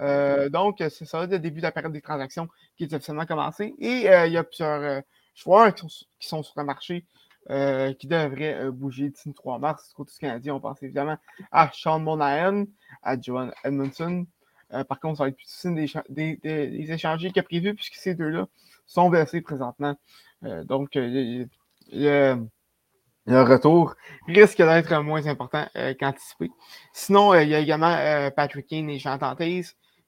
Euh, donc, euh, c'est ça, le début de la période des transactions qui est officiellement commencée. Et euh, il y a plusieurs euh, joueurs qui sont, qui sont sur le marché euh, qui devraient euh, bouger d'ici le 3 mars. Du côté du Canadien, on pense évidemment à Sean Monahan, à Johan Edmondson. Euh, par contre, ça va être plus difficile d'écha- des, des- des échanger que prévu puisque ces deux-là sont blessés présentement. Euh, donc, euh, le, le- retour risque d'être moins important euh, qu'anticipé. Sinon, euh, il y a également euh, Patrick Kane et Jean Tantez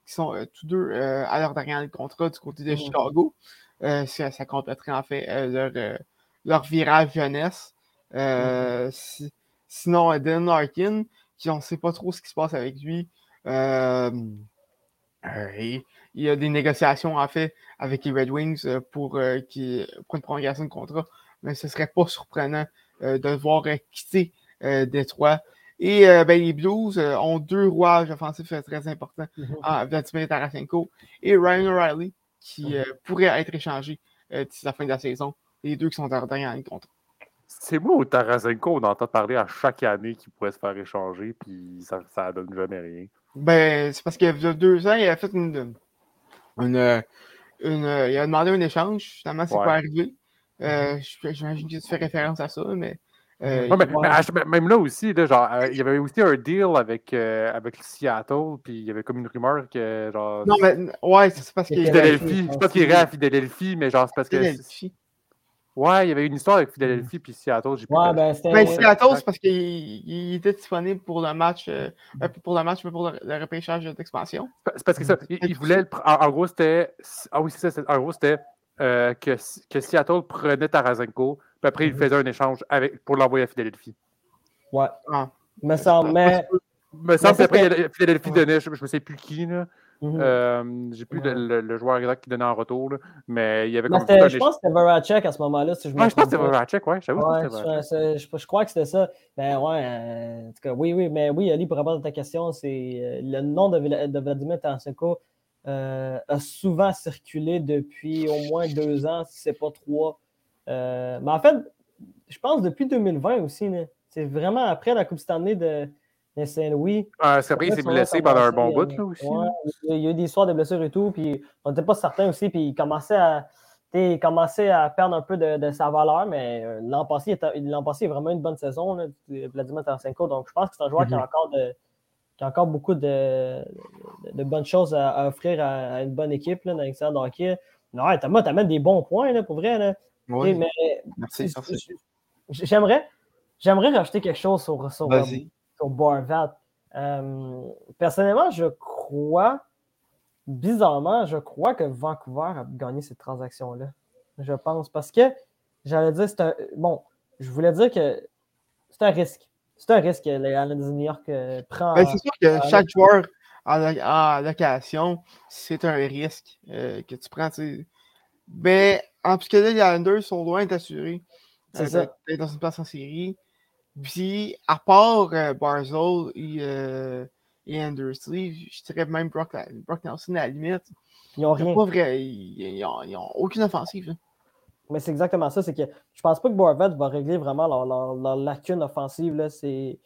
qui sont tous deux à leur dernier contrat du côté de. Chicago. Ça, ça compléterait en fait leur, leur virage jeunesse. Si- sinon, Dylan Larkin, qui on ne sait pas trop ce qui se passe avec lui. Il y a des négociations en fait avec les Red Wings pour, qui, pour une prolongation de contrat, mais ce serait pas surprenant euh, de le voir euh, quitter euh, Détroit. Et euh, ben, les Blues euh, ont deux rouages offensifs euh, très importants Mhm. en Vladimir Tarasenko et Ryan O'Reilly qui Mhm. pourraient être échangés d'ici la fin de la saison. Les deux qui sont en dernière année de contrat. C'est moi ou Tarasenko, on entend parler à chaque année qu'il pourrait se faire échanger, puis ça, ça donne jamais rien. Ben, c'est parce qu'il y a deux ans, il a fait une. une, une- une- il a demandé un échange. Finalement, c'est Ouais. pas arrivé. Euh, je- J'imagine que tu fais référence à ça, mais. euh, Ouais, mais, mais à- mais même là aussi, là, genre, euh, il y avait aussi un deal avec, euh, avec Seattle, puis il y avait comme une rumeur que genre. Non, mais ouais, c'est parce qu'il Philadelphie, sais pas qu'il irait à Philadelphie, mais genre, c'est parce que. Philadelphie. Ouais, il y avait une histoire avec Philadelphie puis Seattle, j'ai Ouais, pas. ben, c'était. Ben, Ouais. Seattle, c'est parce qu'il il était disponible pour le match, euh, euh, pour le match, mais pour le, le repêchage d'expansion. C'est parce que ça, il, il voulait. En, en gros, c'était. Ah oui, c'est ça. c'est- En gros, c'était euh, que, que Seattle prenait Tarasenko Puis après, il Mhm. faisait un échange avec, pour l'envoyer à Philadelphie. Ouais. Ah. Me semble, mais. Me semble que- Philadelphie Ouais. donnait, je ne sais plus qui, là. Mhm. Euh, J'ai plus le, Ouais. le- le joueur exact qui donnait en retour, là. mais il y avait Mais comme un je pense que c'était Voracek à ce moment-là, si je me Ouais, je pense que c'était pas. Voracek, ouais, j'avoue Ouais, que c'était Voracek. je, je- je crois que c'était ça. Ben ouais, euh, en tout cas, oui, oui, mais oui, Ali, pour répondre à ta question, c'est euh, le nom de, de Vladimir Tarasenko euh, a souvent circulé depuis au moins deux ans, si c'est pas trois. Euh, mais en fait, je pense depuis 2020 aussi. C'est vraiment après la Coupe Stanley de, de Saint-Louis. Ah, c'est après, il s'est blessé pendant un bon bout, euh, là, aussi. ouais, il y a eu des histoires de blessures et tout, puis on n'était pas certain aussi, puis il commençait à, il commençait à perdre un peu de, de sa valeur, mais l'an passé, il était- l'an passé, il a vraiment une bonne saison, là, Vladimir Tarasenko, donc je pense que c'est un joueur qui, a Mhm. encore de, qui a encore beaucoup de, de, bonnes choses à, à offrir à, à une bonne équipe là, dans l'extérieur de hockey. Non, ouais, Thomas, t'amènes des bons points, là, pour vrai, là. Mais merci, merci. J'aimerais, j'aimerais rajouter quelque chose sur, sur, Barvat. Euh, personnellement, je crois, bizarrement, je crois que Vancouver a gagné cette transaction-là. Je pense. Parce que, j'allais dire, c'est un. Bon, je voulais dire que c'est un risque. C'est un risque que les Islanders de New York euh, prend. Ben, c'est sûr que chaque joueur en, lo- en location, c'est un risque euh, que tu prends. Mais en plus que les Islanders sont loin d'être assurés C'est euh, d'être- dans une place en série. Puis, à part euh, Barzell et, euh, et Andersley, je dirais même Brock, Brock Nelson à la limite. Ils n'ont rien. n'ont pas vrai, ils, ils ont, ils ont aucune offensive. Mais c'est exactement ça. C'est que je pense pas que Boervat va régler vraiment leur, leur- lacune offensive. C'est,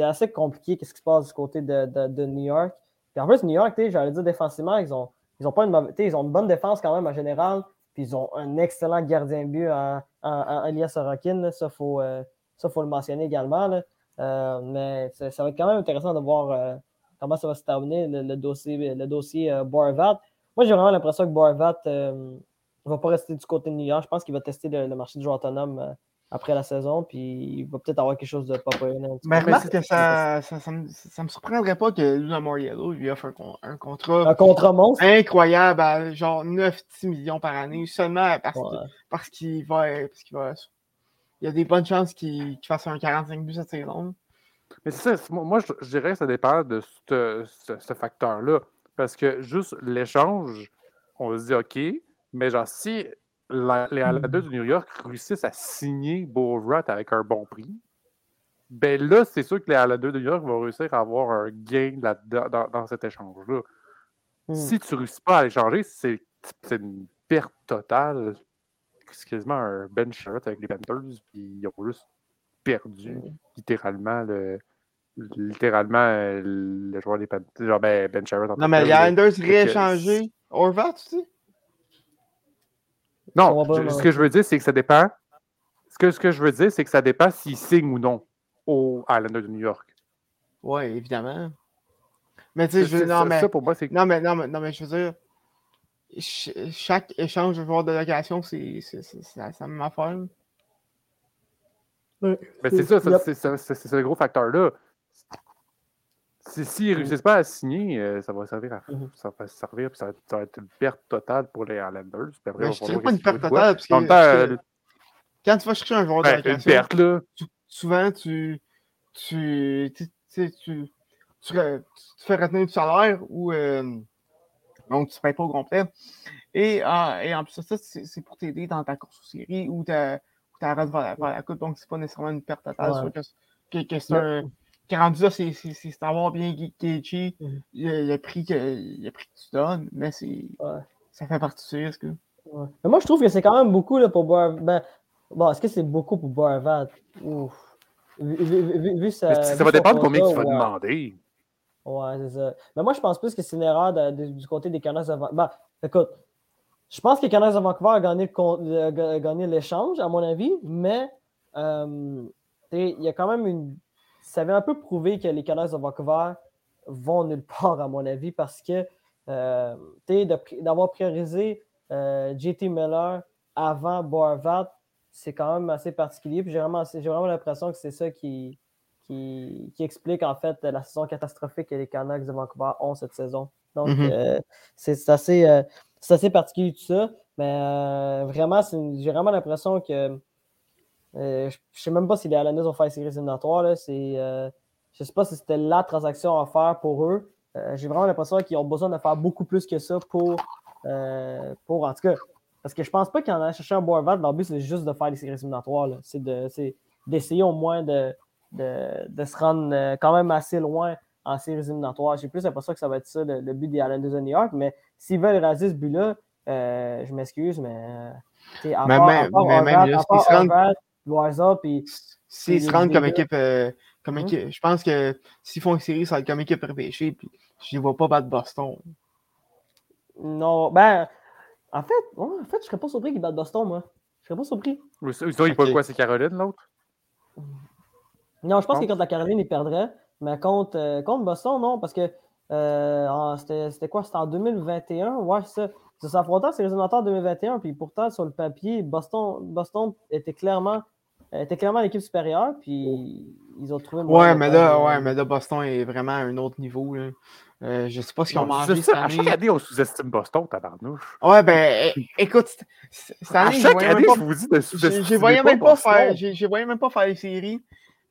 assez compliqué qu'est-ce qui se passe du côté de, de- New York. Puis en plus, New York, j'allais dire défensivement, ils ont, ils ont pas une ils ont une bonne défense quand même en général. Puis ils ont un excellent gardien de but en, Elias Sorokin. Ça, il faut, euh, ça, faut le mentionner également. là. Euh, mais ça, va être quand même intéressant de voir euh, comment ça va se terminer, le, dossier, le dossier. Moi, j'ai vraiment l'impression que Boervat ne va pas rester du côté de New York. Je pense qu'il va tester le, le marché du joueur autonome euh, après la saison. Puis il va peut-être avoir quelque chose de pas Mais remarque que ça, ça, ça, me, ça me surprendrait pas que Luna Moriello lui offre un, un contrat Un monstre? incroyable à genre 9-10 millions par année seulement parce Ouais. qu'il va, parce qu'il va. Il y a des bonnes chances qu'il qu'il fasse un 45 buts cette saison. Mais c'est ça, moi, moi, je, je dirais que ça dépend de ce, ce- ce facteur-là. Parce que juste l'échange, on se dit OK, mais genre, si la- les Islanders de New York réussissent à signer Borat avec un bon prix, ben là, c'est sûr que les Islanders de New York vont réussir à avoir un gain là-dedans, dans, dans cet échange-là. Hmm. Si tu ne réussis pas à l'échanger, c'est c'est une perte totale. C'est quasiment un Ben Sherratt avec les Panthers, puis ils ont juste perdu littéralement le littéralement le joueur des Panthers. Genre ben, ben Sherratt en Non, mais les Islanders rééchangés. Orvat, tu sais? On Non, je- ce que je veux dire, c'est que ça dépend. Ce que, ce que je veux dire, c'est que ça dépend s'ils signent ou non aux Islanders de New York. Ouais, évidemment. Mais tu sais, C'est- je veux non, ça, mais, ça, pour moi, non, mais, non, mais, non, mais je veux dire, ch- chaque échange de joueurs de location, c'est ça, ça, Yep. c'est ça, c'est- c'est ce gros facteur-là. Si- S'ils ne réussissent pas à signer, euh, ça va servir à Mhm. ça va servir, puis ça, ça va être une perte totale pour les. Puis après, Ben, je dirais pas une perte de totale, parce que, temps, euh, quand tu vas chercher un joueur de ben, une location, perte, là. tu- souvent tu tu, tu, tu, tu, fais retenir du salaire ou euh, donc tu ne payes pas au complet. Et, ah, et en plus de ça, c'est c'est pour t'aider dans ta course aux séries ou ta, ta rate vers la, coupe. Donc, c'est pas nécessairement une perte totale. Ouais. sûr que, que, que c'est un. Qui rendu là, c'est c'est- c'est d'avoir bien gagé Mhm. le, le prix que, le prix que tu donnes, mais c'est Ouais. ça fait partie du risque. Ouais. Mais moi, je trouve que c'est quand même beaucoup là, pour Boervat. Ben, bon, est-ce que c'est beaucoup pour Boervat? Ouf. Vu, ça vu va dépendre combien tu vas ouais. demander. Ouais, c'est ça. Mais moi, je pense plus que c'est une erreur de- de- du côté des Canucks de Vancouver. Ben, écoute, je pense que les Canucks de Vancouver ont gagné, gagné l'échange, à mon avis, mais euh, il y a quand même une. Ça avait un peu prouvé que les Canucks de Vancouver vont nulle part, à mon avis, parce que euh, d'avoir priorisé euh, JT Miller avant Boarvat, c'est quand même assez particulier. Puis j'ai vraiment, vraiment l'impression que c'est ça qui, qui, qui explique en fait la saison catastrophique que les Canucks de Vancouver ont cette saison. Donc, Mhm. euh, c'est assez, particulier tout ça. Mais vraiment, j'ai vraiment l'impression que Euh, je ne sais même pas si les Islanders ont fait la série éliminatoire. Là. C'est, euh, je ne sais pas si c'était la transaction à faire pour eux. Euh, j'ai vraiment l'impression qu'ils ont besoin de faire beaucoup plus que ça pour, pour en tout cas, parce que je pense pas qu'ils en aient cherché un Boervat. Leur but, c'est juste de faire les séries éliminatoires. C'est, de, d'essayer au moins de, de, de se rendre quand même assez loin en séries éliminatoires. J'ai plus l'impression que ça va être ça le, le but des Islanders de New York. Mais s'ils veulent raser ce but-là, je m'excuse, mais. à Mais part- même- à part mais même là, à part Horvat, Loiza, puis S'ils se rendent comme équipe, euh, comme Mhm. équipe, je pense que s'ils font une série, ça va être comme équipe repêchée. Puis je ne vois pas battre Boston. Non, ben, en fait, ouais, en fait, je serais pas surpris qu'ils battent Boston, moi. Je serais pas surpris. Ou ça, ils pas Ok. quoi, c'est Caroline, l'autre? Non, je pense que contre la Caroline, ils perdraient. Mais contre, euh, contre Boston, non, parce que euh, c'était c'était quoi? C'était en 2021? Ouais, c'est ça. Ils se sont affrontés en 2021, puis pourtant, sur le papier, Boston, Boston était clairement, était clairement l'équipe supérieure, puis ils ont trouvé. Ouais, mais là, des- ouais, mais là, Boston est vraiment à un autre niveau. Là. Euh, je sais pas ce qu'ils ont mangé cette ça, à chaque année. année, on sous-estime Boston, tabarnouche. Ouais, ben, écoute, cette À année, je chaque voyais année, même pas- je vous dis de sous-estimer j'ai voyais même pas faire, voyais même pas faire les séries.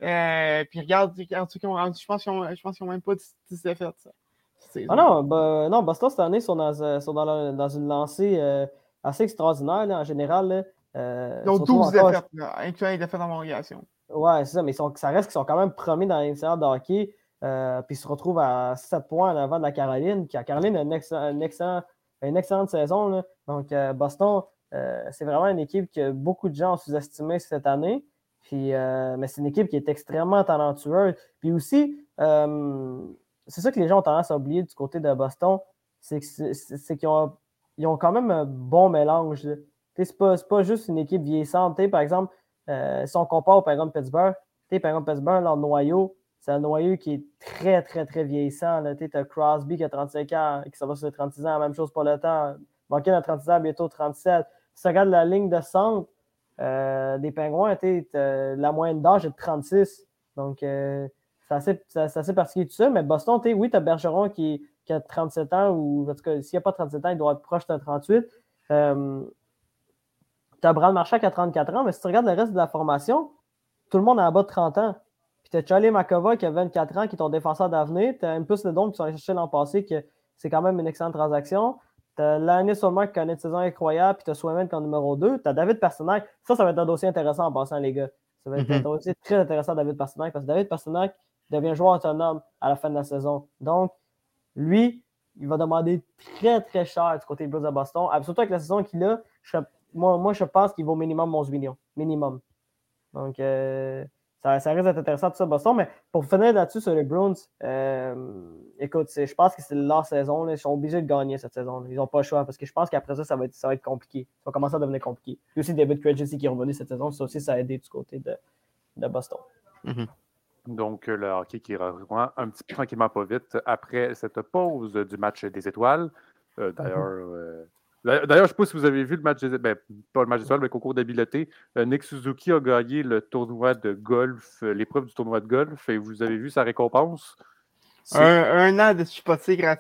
Euh, puis regarde, qui ont rendu, je pense qu'ils ont, je pense qu'ils ont même pas 10 10 défaites. Ça. Ah non, ben, non, Boston cette année sont dans, euh, sont dans, la- dans une lancée euh, assez extraordinaire là, en général. Là. Euh, Ils ont se retrouvent 12 encore- défaites, là, incluant défaites en prolongation. Ouais, c'est ça, mais ils sont- ça reste qu'ils sont quand même premiers dans l'intérieur de hockey. euh, puis ils se retrouvent à 7 points en avant de la Caroline. Qui, la Caroline a une, excellent- une excellent- une excellente saison. là. Donc, euh, Boston, euh, c'est vraiment une équipe que beaucoup de gens ont sous-estimé cette année. Puis, euh, mais c'est une équipe qui est extrêmement talentueuse. Puis aussi, euh, c'est ça que les gens ont tendance à oublier du côté de Boston, c'est qu'ils ont, ils ont quand même un bon mélange. C'est pas, pas juste une équipe vieillissante. Par exemple, euh, si on compare par exemple Pittsburgh, par exemple Pittsburgh, leur noyau, c'est un noyau qui est très, très, très vieillissant. Tu as Crosby qui a 35 ans, qui ça va sur les 36 ans, même chose pour le temps. Malkin a 36 ans, bientôt 37. Si tu regardes la ligne de centre euh, des Pingouins, la moyenne d'âge est de 36. Donc, euh, c'est assez, assez particulier tout ça. Mais Boston, oui, tu as Bergeron qui, qui a 37 ans, ou en tout cas, s'il n'y a pas 37 ans, il doit être proche de 38. Euh, tu as Brad Marchand qui a 34 ans, mais si tu regardes le reste de la formation, tout le monde est en bas de 30 ans. Puis tu as Charlie Makova qui a 24 ans, qui est ton défenseur d'avenir. Tu as un plus le don qui sont allés chercher l'an passé, que c'est quand même une excellente transaction. Tu as Lannis Solmer qui connaît une saison incroyable, puis tu as Swayman qui est en numéro 2. Tu as David Pasternak. Ça, ça va être un dossier intéressant en passant, les gars. Ça va être Mhm. un dossier très intéressant, David Pasternak, parce que David Pasternak devient joueur autonome à la fin de la saison. Donc, lui, il va demander très, très cher du côté des Blues de Boston. Surtout avec la saison qu'il a, je- moi, moi, je pense qu'il vaut minimum 11 millions. Minimum. Donc, euh, ça, ça risque d'être intéressant tout ça, Boston. Mais pour finir là-dessus sur les Bruins, euh, écoute, je pense que c'est leur saison. là. Ils sont obligés de gagner cette saison. Ils n'ont pas le choix parce que je pense qu'après ça, ça va, être, ça va être compliqué. Ça va commencer à devenir compliqué. Puis aussi, David Krejci qui est revenu cette saison. Ça aussi, ça a aidé du côté de, de Boston. Donc, euh, le hockey qui reprend un petit peu tranquillement pas vite après cette pause du match des étoiles. Euh, D'ailleurs, euh, d'a- d'ailleurs, je sais pas si vous avez vu le match des ben, pas le match mais le concours d'habileté. Euh, Nick Suzuki a gagné le tournoi de golf, euh, l'épreuve du tournoi de golf, et vous avez vu sa récompense? Un, an de chipoté grat-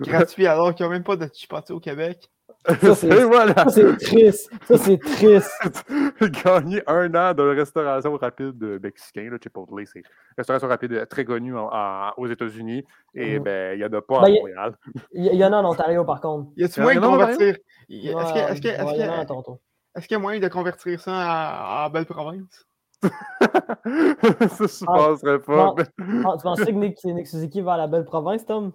gratuit alors qu'il n'y a même pas de chipoté au Québec. Ça, c'est- Et voilà! Ça, c'est triste. Ça, c'est triste. gagné un an de restauration rapide mexicain. Là, Chipotle, c'est restauration rapide très connue en- en- aux États-Unis. Et Mhm. ben, il n'y en a pas Ben, à il y a- Montréal. Il y, en a en Ontario, par contre. Y a-tu Y en a moyen de convertir? Est-ce qu'il y a moyen de convertir ça à- en belle province? ça, je Ah, penserais pas. non. mais- Ah, tu penses que Nick, Nick Suzuki va à la belle province, Tom?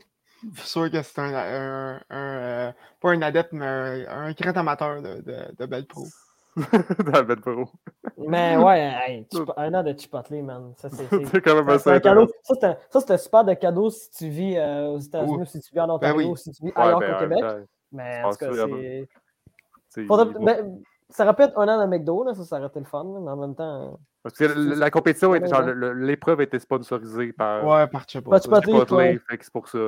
Je suis sûr que c'est un, un- un, euh, pas un adepte, mais un, un grand amateur de, de, de belle pro. La belle pro. Mais ouais, hey, un an de Chipotle, man. Ça, c'est. c'est- C'est quand même c'est- assez c'est un cadeau. Ça, c'est un, ça, c'est un super de cadeau si tu vis euh, aux États-Unis, ou si tu vis en Ontario, oui. ou si tu vis Ouais, ailleurs ben, qu'au Québec. temps, Mais en tout cas, c'est. ben, ça aurait pu être un an de McDo, là, ça, ça aurait été le fun, mais en même temps. Parce que la, la compétition, était, genre, l'épreuve était sponsorisée par Ouais, par Chipotle. Pas de Chipotle. Chipotle, ouais. fait que c'est pour ça.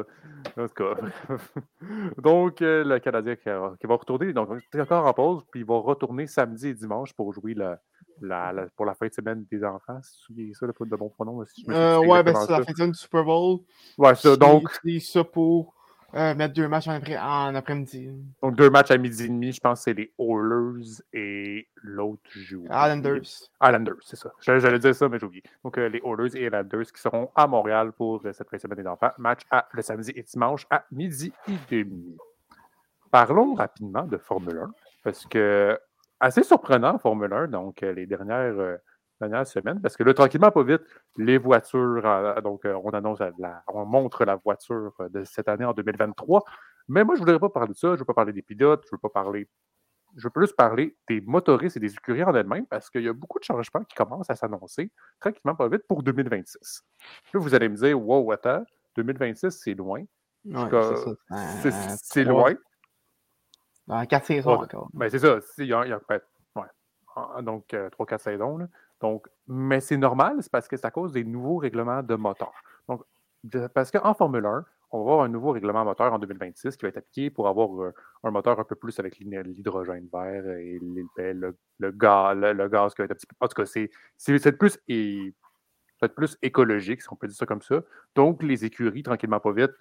En tout cas. donc, euh, le Canadien qui, va retourner, donc, est encore en pause, puis il va retourner samedi et dimanche pour jouer la, la- la- pour la fin de semaine des enfants. C'est ça, le de bon pronom, là, si je me Euh, souviens ouais, ben c'est la fin de semaine du Super Bowl. Ouais, ça, donc, C'est ça pour euh, mettre deux matchs en, après- en après-midi. Donc, deux matchs à midi et demi, je pense que c'est les Oilers et l'autre joue. Islanders. Islanders, c'est ça. J'allais dire ça, mais j'ai oublié. Donc, euh, les Oilers et Islanders qui seront à Montréal pour euh, cette fin de semaine des enfants. Match à, le samedi et dimanche à midi et demi. Parlons rapidement de Formule 1, parce que assez surprenant, Formule 1, donc les dernières, euh, semaines, parce que là, tranquillement, pas vite, les voitures, euh, donc euh, on annonce, la- on montre la voiture euh, de cette année en 2023. Mais moi, je ne voudrais pas parler de ça, je ne veux pas parler des pilotes, je ne veux pas parler je veux plus parler des motoristes et des écuries en elles-mêmes parce qu'il y a beaucoup de changements qui commencent à s'annoncer tranquillement pas vite pour 2026. Là, vous allez me dire, wow, attends, 2026, c'est loin. Ouais, c'est Euh, trois- loin. Dans quatre saisons Ouais. encore. Ben, c'est ça. Il y a, il y a peut-être- ouais. Donc, 3-4 saisons. là. Donc, mais c'est normal, c'est parce que c'est à cause des nouveaux règlements de moteur. Donc, parce qu'en Formule 1, on va avoir un nouveau règlement moteur en 2026 qui va être appliqué pour avoir euh, un moteur un peu plus avec l'hyd- l'hydrogène vert et le, gaz, qui va être un petit peu. En tout cas, c'est plus, et, plus écologique, si on peut dire ça comme ça. Donc, les écuries, tranquillement pas vite,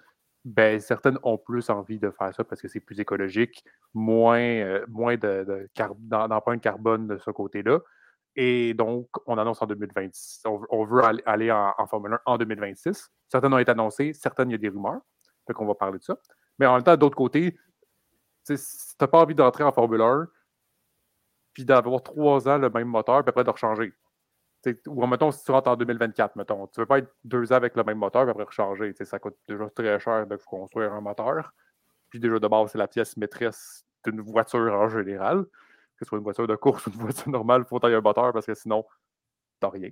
ben, certaines ont plus envie de faire ça parce que c'est plus écologique, moins, euh, moins de, de d'empreinte carbone de ce côté-là. Et donc, on annonce en 2026. On, veut- aller, en, Formule 1 en 2026. Certaines ont été annoncées, certaines, il y a des rumeurs. Fait qu'on va parler de ça. Mais en même temps, d'autre côté, si tu n'as pas envie d'entrer en Formule 1, puis d'avoir trois ans le même moteur, puis après de rechanger. Ou mettons, si tu rentres en 2024, mettons, tu ne veux pas être deux ans avec le même moteur, puis après rechanger. Ça coûte déjà très cher de construire un moteur. Puis déjà de base, c'est la pièce maîtresse d'une voiture en général. Que ce soit une voiture de course ou une voiture normale, il faut tailler un moteur parce que sinon, t'as rien.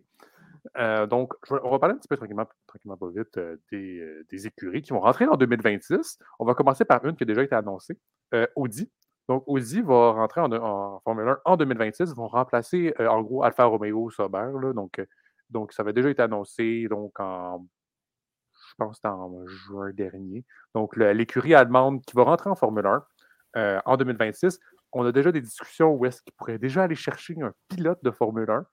Euh, donc, je on va parler un petit peu tranquillement, tranquillement pas vite euh, des, euh, des écuries qui vont rentrer en 2026. On va commencer par une qui a déjà été annoncée, Audi. Donc, Audi va rentrer en, Formule 1 en 2026. Ils vont remplacer, en gros, Alfa Romeo Sauber. donc, donc, ça avait déjà été annoncé donc en, je pense, en juin dernier. Donc, l'écurie allemande qui va rentrer en Formule 1 euh, en 2026. On a déjà des discussions où est-ce qu'ils pourraient déjà aller chercher un pilote de Formule 1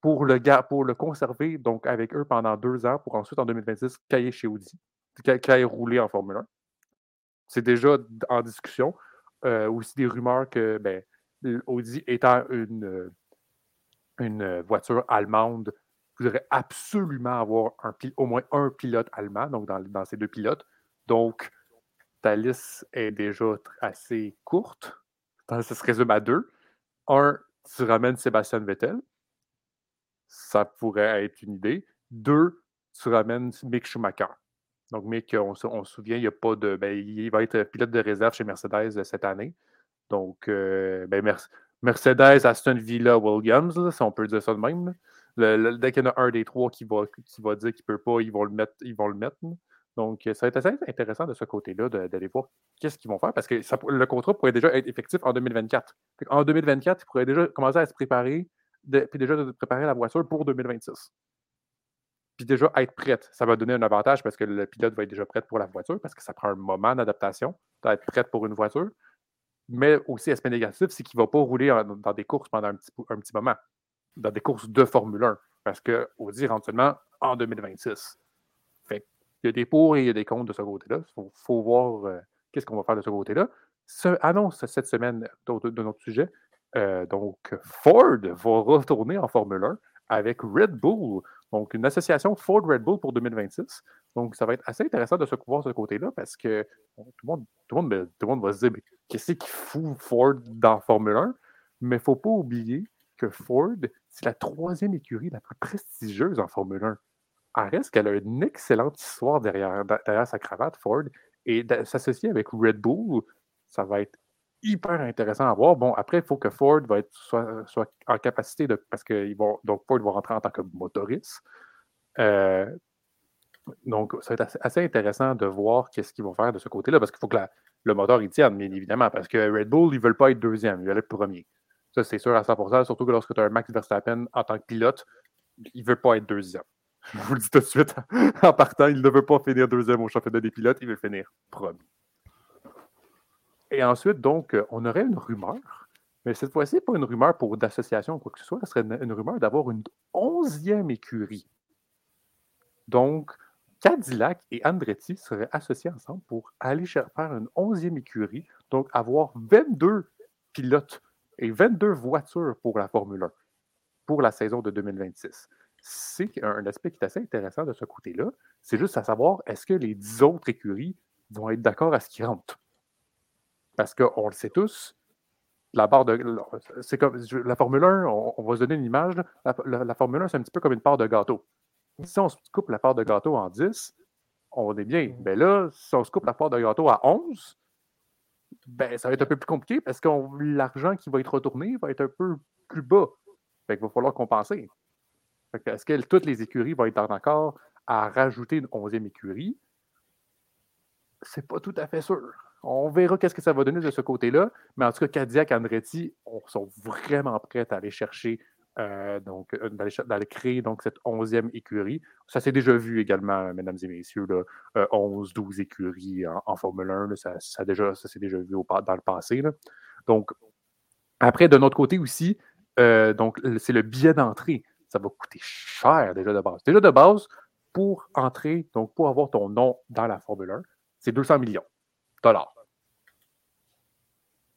pour le, pour le conserver donc avec eux pendant deux ans pour ensuite en 2026 cailler chez Audi, ca- cailler rouler en Formule 1. C'est déjà en discussion. Euh, aussi des rumeurs que ben, Audi étant une, euh, une voiture allemande, voudrait absolument avoir au moins un pilote allemand, donc dans, dans ces deux pilotes. Donc, ta liste est déjà assez courte. Ça se résume à deux. Un, tu ramènes Sébastien Vettel. Ça pourrait être une idée. Deux, tu ramènes Mick Schumacher. Donc, Mick, on, se- on se souvient, il n'y a pas de. ben, il va être pilote de réserve chez Mercedes euh, cette année. Donc, euh, ben, Mer- Mercedes, Aston Villa, Williams, si on peut dire ça de même. dès qu'il y en a un des trois qui va, qui va dire qu'il ne peut pas, ils vont le mettre. Ils vont le mettre. Donc, ça va être assez intéressant de ce côté-là d'aller voir qu'est-ce qu'ils vont faire parce que le contrat pourrait déjà être effectif en 2024. En 2024, ils pourraient déjà commencer à se préparer, puis déjà de préparer la voiture pour 2026. Puis déjà être prête. Ça va donner un avantage parce que le pilote va être déjà prêt pour la voiture parce que ça prend un moment d'adaptation d'être prête pour une voiture. Mais aussi, aspect négatif, c'est qu'il ne va pas rouler dans des courses pendant un petit, un petit moment, dans des courses de Formule 1, parce que Audi rentre seulement en 2026. Il y a des pour et il y a des contre de ce côté-là. Il faut, voir euh, qu'est-ce qu'on va faire de ce côté-là. Ce, annonce cette semaine de notre sujet. euh, donc, Ford va retourner en Formule 1 avec Red Bull. Donc, une association Ford-Red Bull pour 2026. Donc, ça va être assez intéressant de se voir ce côté-là parce que tout, le monde, tout, le monde, me- tout le monde va se dire mais qu'est-ce qui fout Ford dans Formule 1 Mais il ne faut pas oublier que Ford, c'est la troisième écurie la plus prestigieuse en Formule 1. Elle reste qu'elle a une excellente histoire derrière, derrière sa cravate, Ford. Et s'associer avec Red Bull, ça va être hyper intéressant à voir. Bon, après, il faut que Ford va être, soit, soit en capacité de. Parce que donc Ford va rentrer en tant que motoriste. Euh, donc, ça va être assez, intéressant de voir qu'est-ce qu'ils vont faire de ce côté-là, parce qu'il faut que le moteur y tienne, bien évidemment, parce que Red Bull, ils ne veulent pas être deuxième, ils veulent être premier. Ça, c'est sûr à 100%, surtout que lorsque tu as un Max Verstappen en tant que pilote, il ne veut pas être deuxième. Je vous le dis tout de suite, en partant, il ne veut pas finir deuxième au championnat des pilotes, il veut finir premier. Et ensuite, donc, euh, on aurait une rumeur, mais cette fois-ci, pas une rumeur pour d'association ou quoi que ce soit, ce serait une, une rumeur d'avoir une onzième écurie. Donc, Cadillac et Andretti seraient associés ensemble pour aller faire une onzième écurie, donc avoir 22 pilotes et 22 voitures pour la Formule 1 pour la saison de 2026. C'est un aspect qui est assez intéressant de ce côté-là. C'est juste à savoir, est-ce que les 10 autres écuries vont être d'accord à ce qu'ils rentrent? Parce qu'on le sait tous, la barre de. C'est comme la Formule 1, on, va se donner une image. La, Formule 1, c'est un petit peu comme une part de gâteau. Si on se coupe la part de gâteau en 10, on est bien. Mais là, si on se coupe la part de gâteau à 11, ben, ça va être un peu plus compliqué parce que l'argent qui va être retourné va être un peu plus bas. Fait qu'il va falloir compenser. Est-ce que toutes les écuries vont être en accord à rajouter une onzième écurie? C'est pas tout à fait sûr. On verra qu'est-ce que ça va donner de ce côté-là. Mais en tout cas, Cadillac et Andretti sont vraiment prêts à aller chercher, euh, donc, euh, d'aller créer donc, cette onzième écurie. Ça s'est déjà vu également, mesdames et messieurs, là, 11, euh, 12 écuries en, Formule 1. ça, ça, ça s'est déjà vu dans le passé. Donc, après, de notre côté aussi, donc, c'est le billet d'entrée. Ça va coûter cher déjà de base. Déjà de base, pour entrer, donc pour avoir ton nom dans la Formule 1, c'est 200 millions de dollars.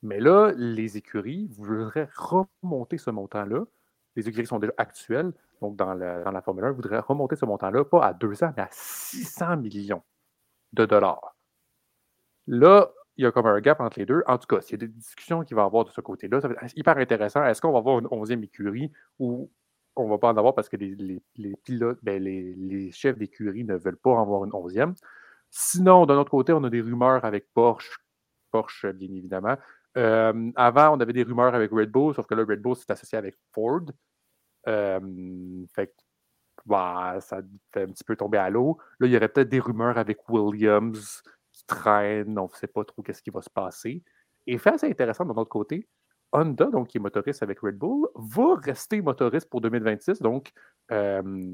Mais là, les écuries voudraient remonter ce montant-là. Les écuries sont déjà actuelles, donc dans la, Formule 1, voudraient remonter ce montant-là, pas à 200, mais à 600 millions de dollars. Là, il y a comme un gap entre les deux. En tout cas, s'il y a des discussions qu'il va y avoir de ce côté-là, ça va être hyper intéressant. Est-ce qu'on va avoir une onzième écurie ou on ne va pas en avoir parce que les, pilotes, ben, les, chefs d'écurie ne veulent pas en avoir une onzième? Sinon, d'un autre côté, on a des rumeurs avec Porsche, Porsche, bien évidemment. Euh, avant, on avait des rumeurs avec Red Bull, sauf que là, Red Bull s'est associé avec Ford. Euh, fait bah, ça fait un petit peu tomber à l'eau. Là, il y aurait peut-être des rumeurs avec Williams qui traînent. On ne sait pas trop qu'est-ce qui va se passer. Et fait assez intéressant de notre côté, Honda, donc, qui est motoriste avec Red Bull, va rester motoriste pour 2026. Donc, euh,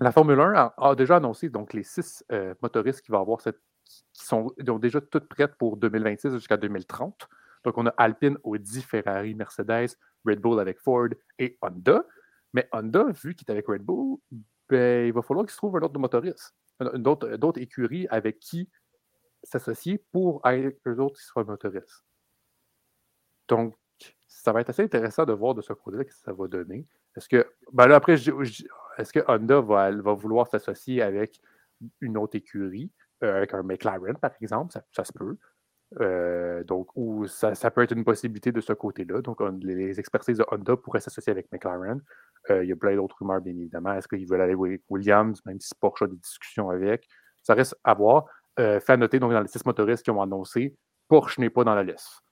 la Formule 1 a, déjà annoncé donc, les six euh, motoristes qui, vont avoir cette, qui sont déjà toutes prêtes pour 2026 jusqu'à 2030. Donc, on a Alpine, Audi, Ferrari, Mercedes, Red Bull avec Ford et Honda. Mais Honda, vu qu'il est avec Red Bull, ben, il va falloir qu'il se trouve un autre motoriste, d'autres écuries avec qui s'associer pour eux autres qui soient motoristes. Donc, ça va être assez intéressant de voir de ce côté-là ce que ça va donner. Est-ce que, ben là, après, est-ce que Honda va, vouloir s'associer avec une autre écurie, euh, avec un McLaren, par exemple, ça, se peut. Euh, donc, ou ça, peut être une possibilité de ce côté-là. Donc, les expertises de Honda pourraient s'associer avec McLaren. Euh, il y a plein d'autres rumeurs, bien évidemment. Est-ce qu'ils veulent aller avec Williams, même si Porsche a des discussions avec? Ça reste à voir. Fait noter, donc, dans les six motoristes qui ont annoncé, Porsche n'est pas dans la liste.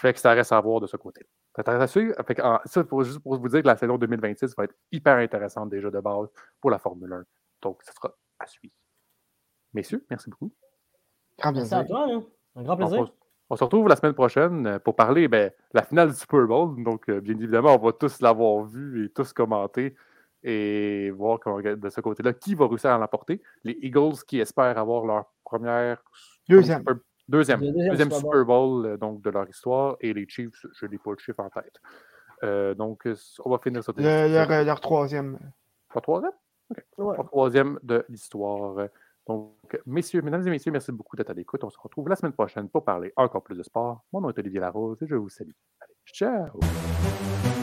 Fait que ça reste à voir de ce côté. Ça, faut juste pour vous dire que la saison 2026 va être hyper intéressante déjà de base pour la Formule 1. Donc, ce sera à suivre. Messieurs, merci beaucoup. merci à toi. Hein. Un grand plaisir. On, se retrouve la semaine prochaine euh, pour parler de ben, la finale du Super Bowl. Donc, euh, bien évidemment, on va tous l'avoir vu et tous commenter et voir de ce côté-là qui va réussir à l'emporter. Les Eagles qui espèrent avoir leur première. Deuxième. Deuxième, deuxième, Super Bowl euh, donc, de leur histoire et les Chiefs, je n'ai pas le chiffre en tête. Euh, donc, on va finir ça. Leur, leur, troisième. Leur troisième? OK. Leur troisième de l'histoire. Donc, messieurs, mesdames et messieurs, merci beaucoup d'être à l'écoute. On se retrouve la semaine prochaine pour parler encore plus de sport. Mon nom est Olivier Larose et je vous salue. Allez, ciao!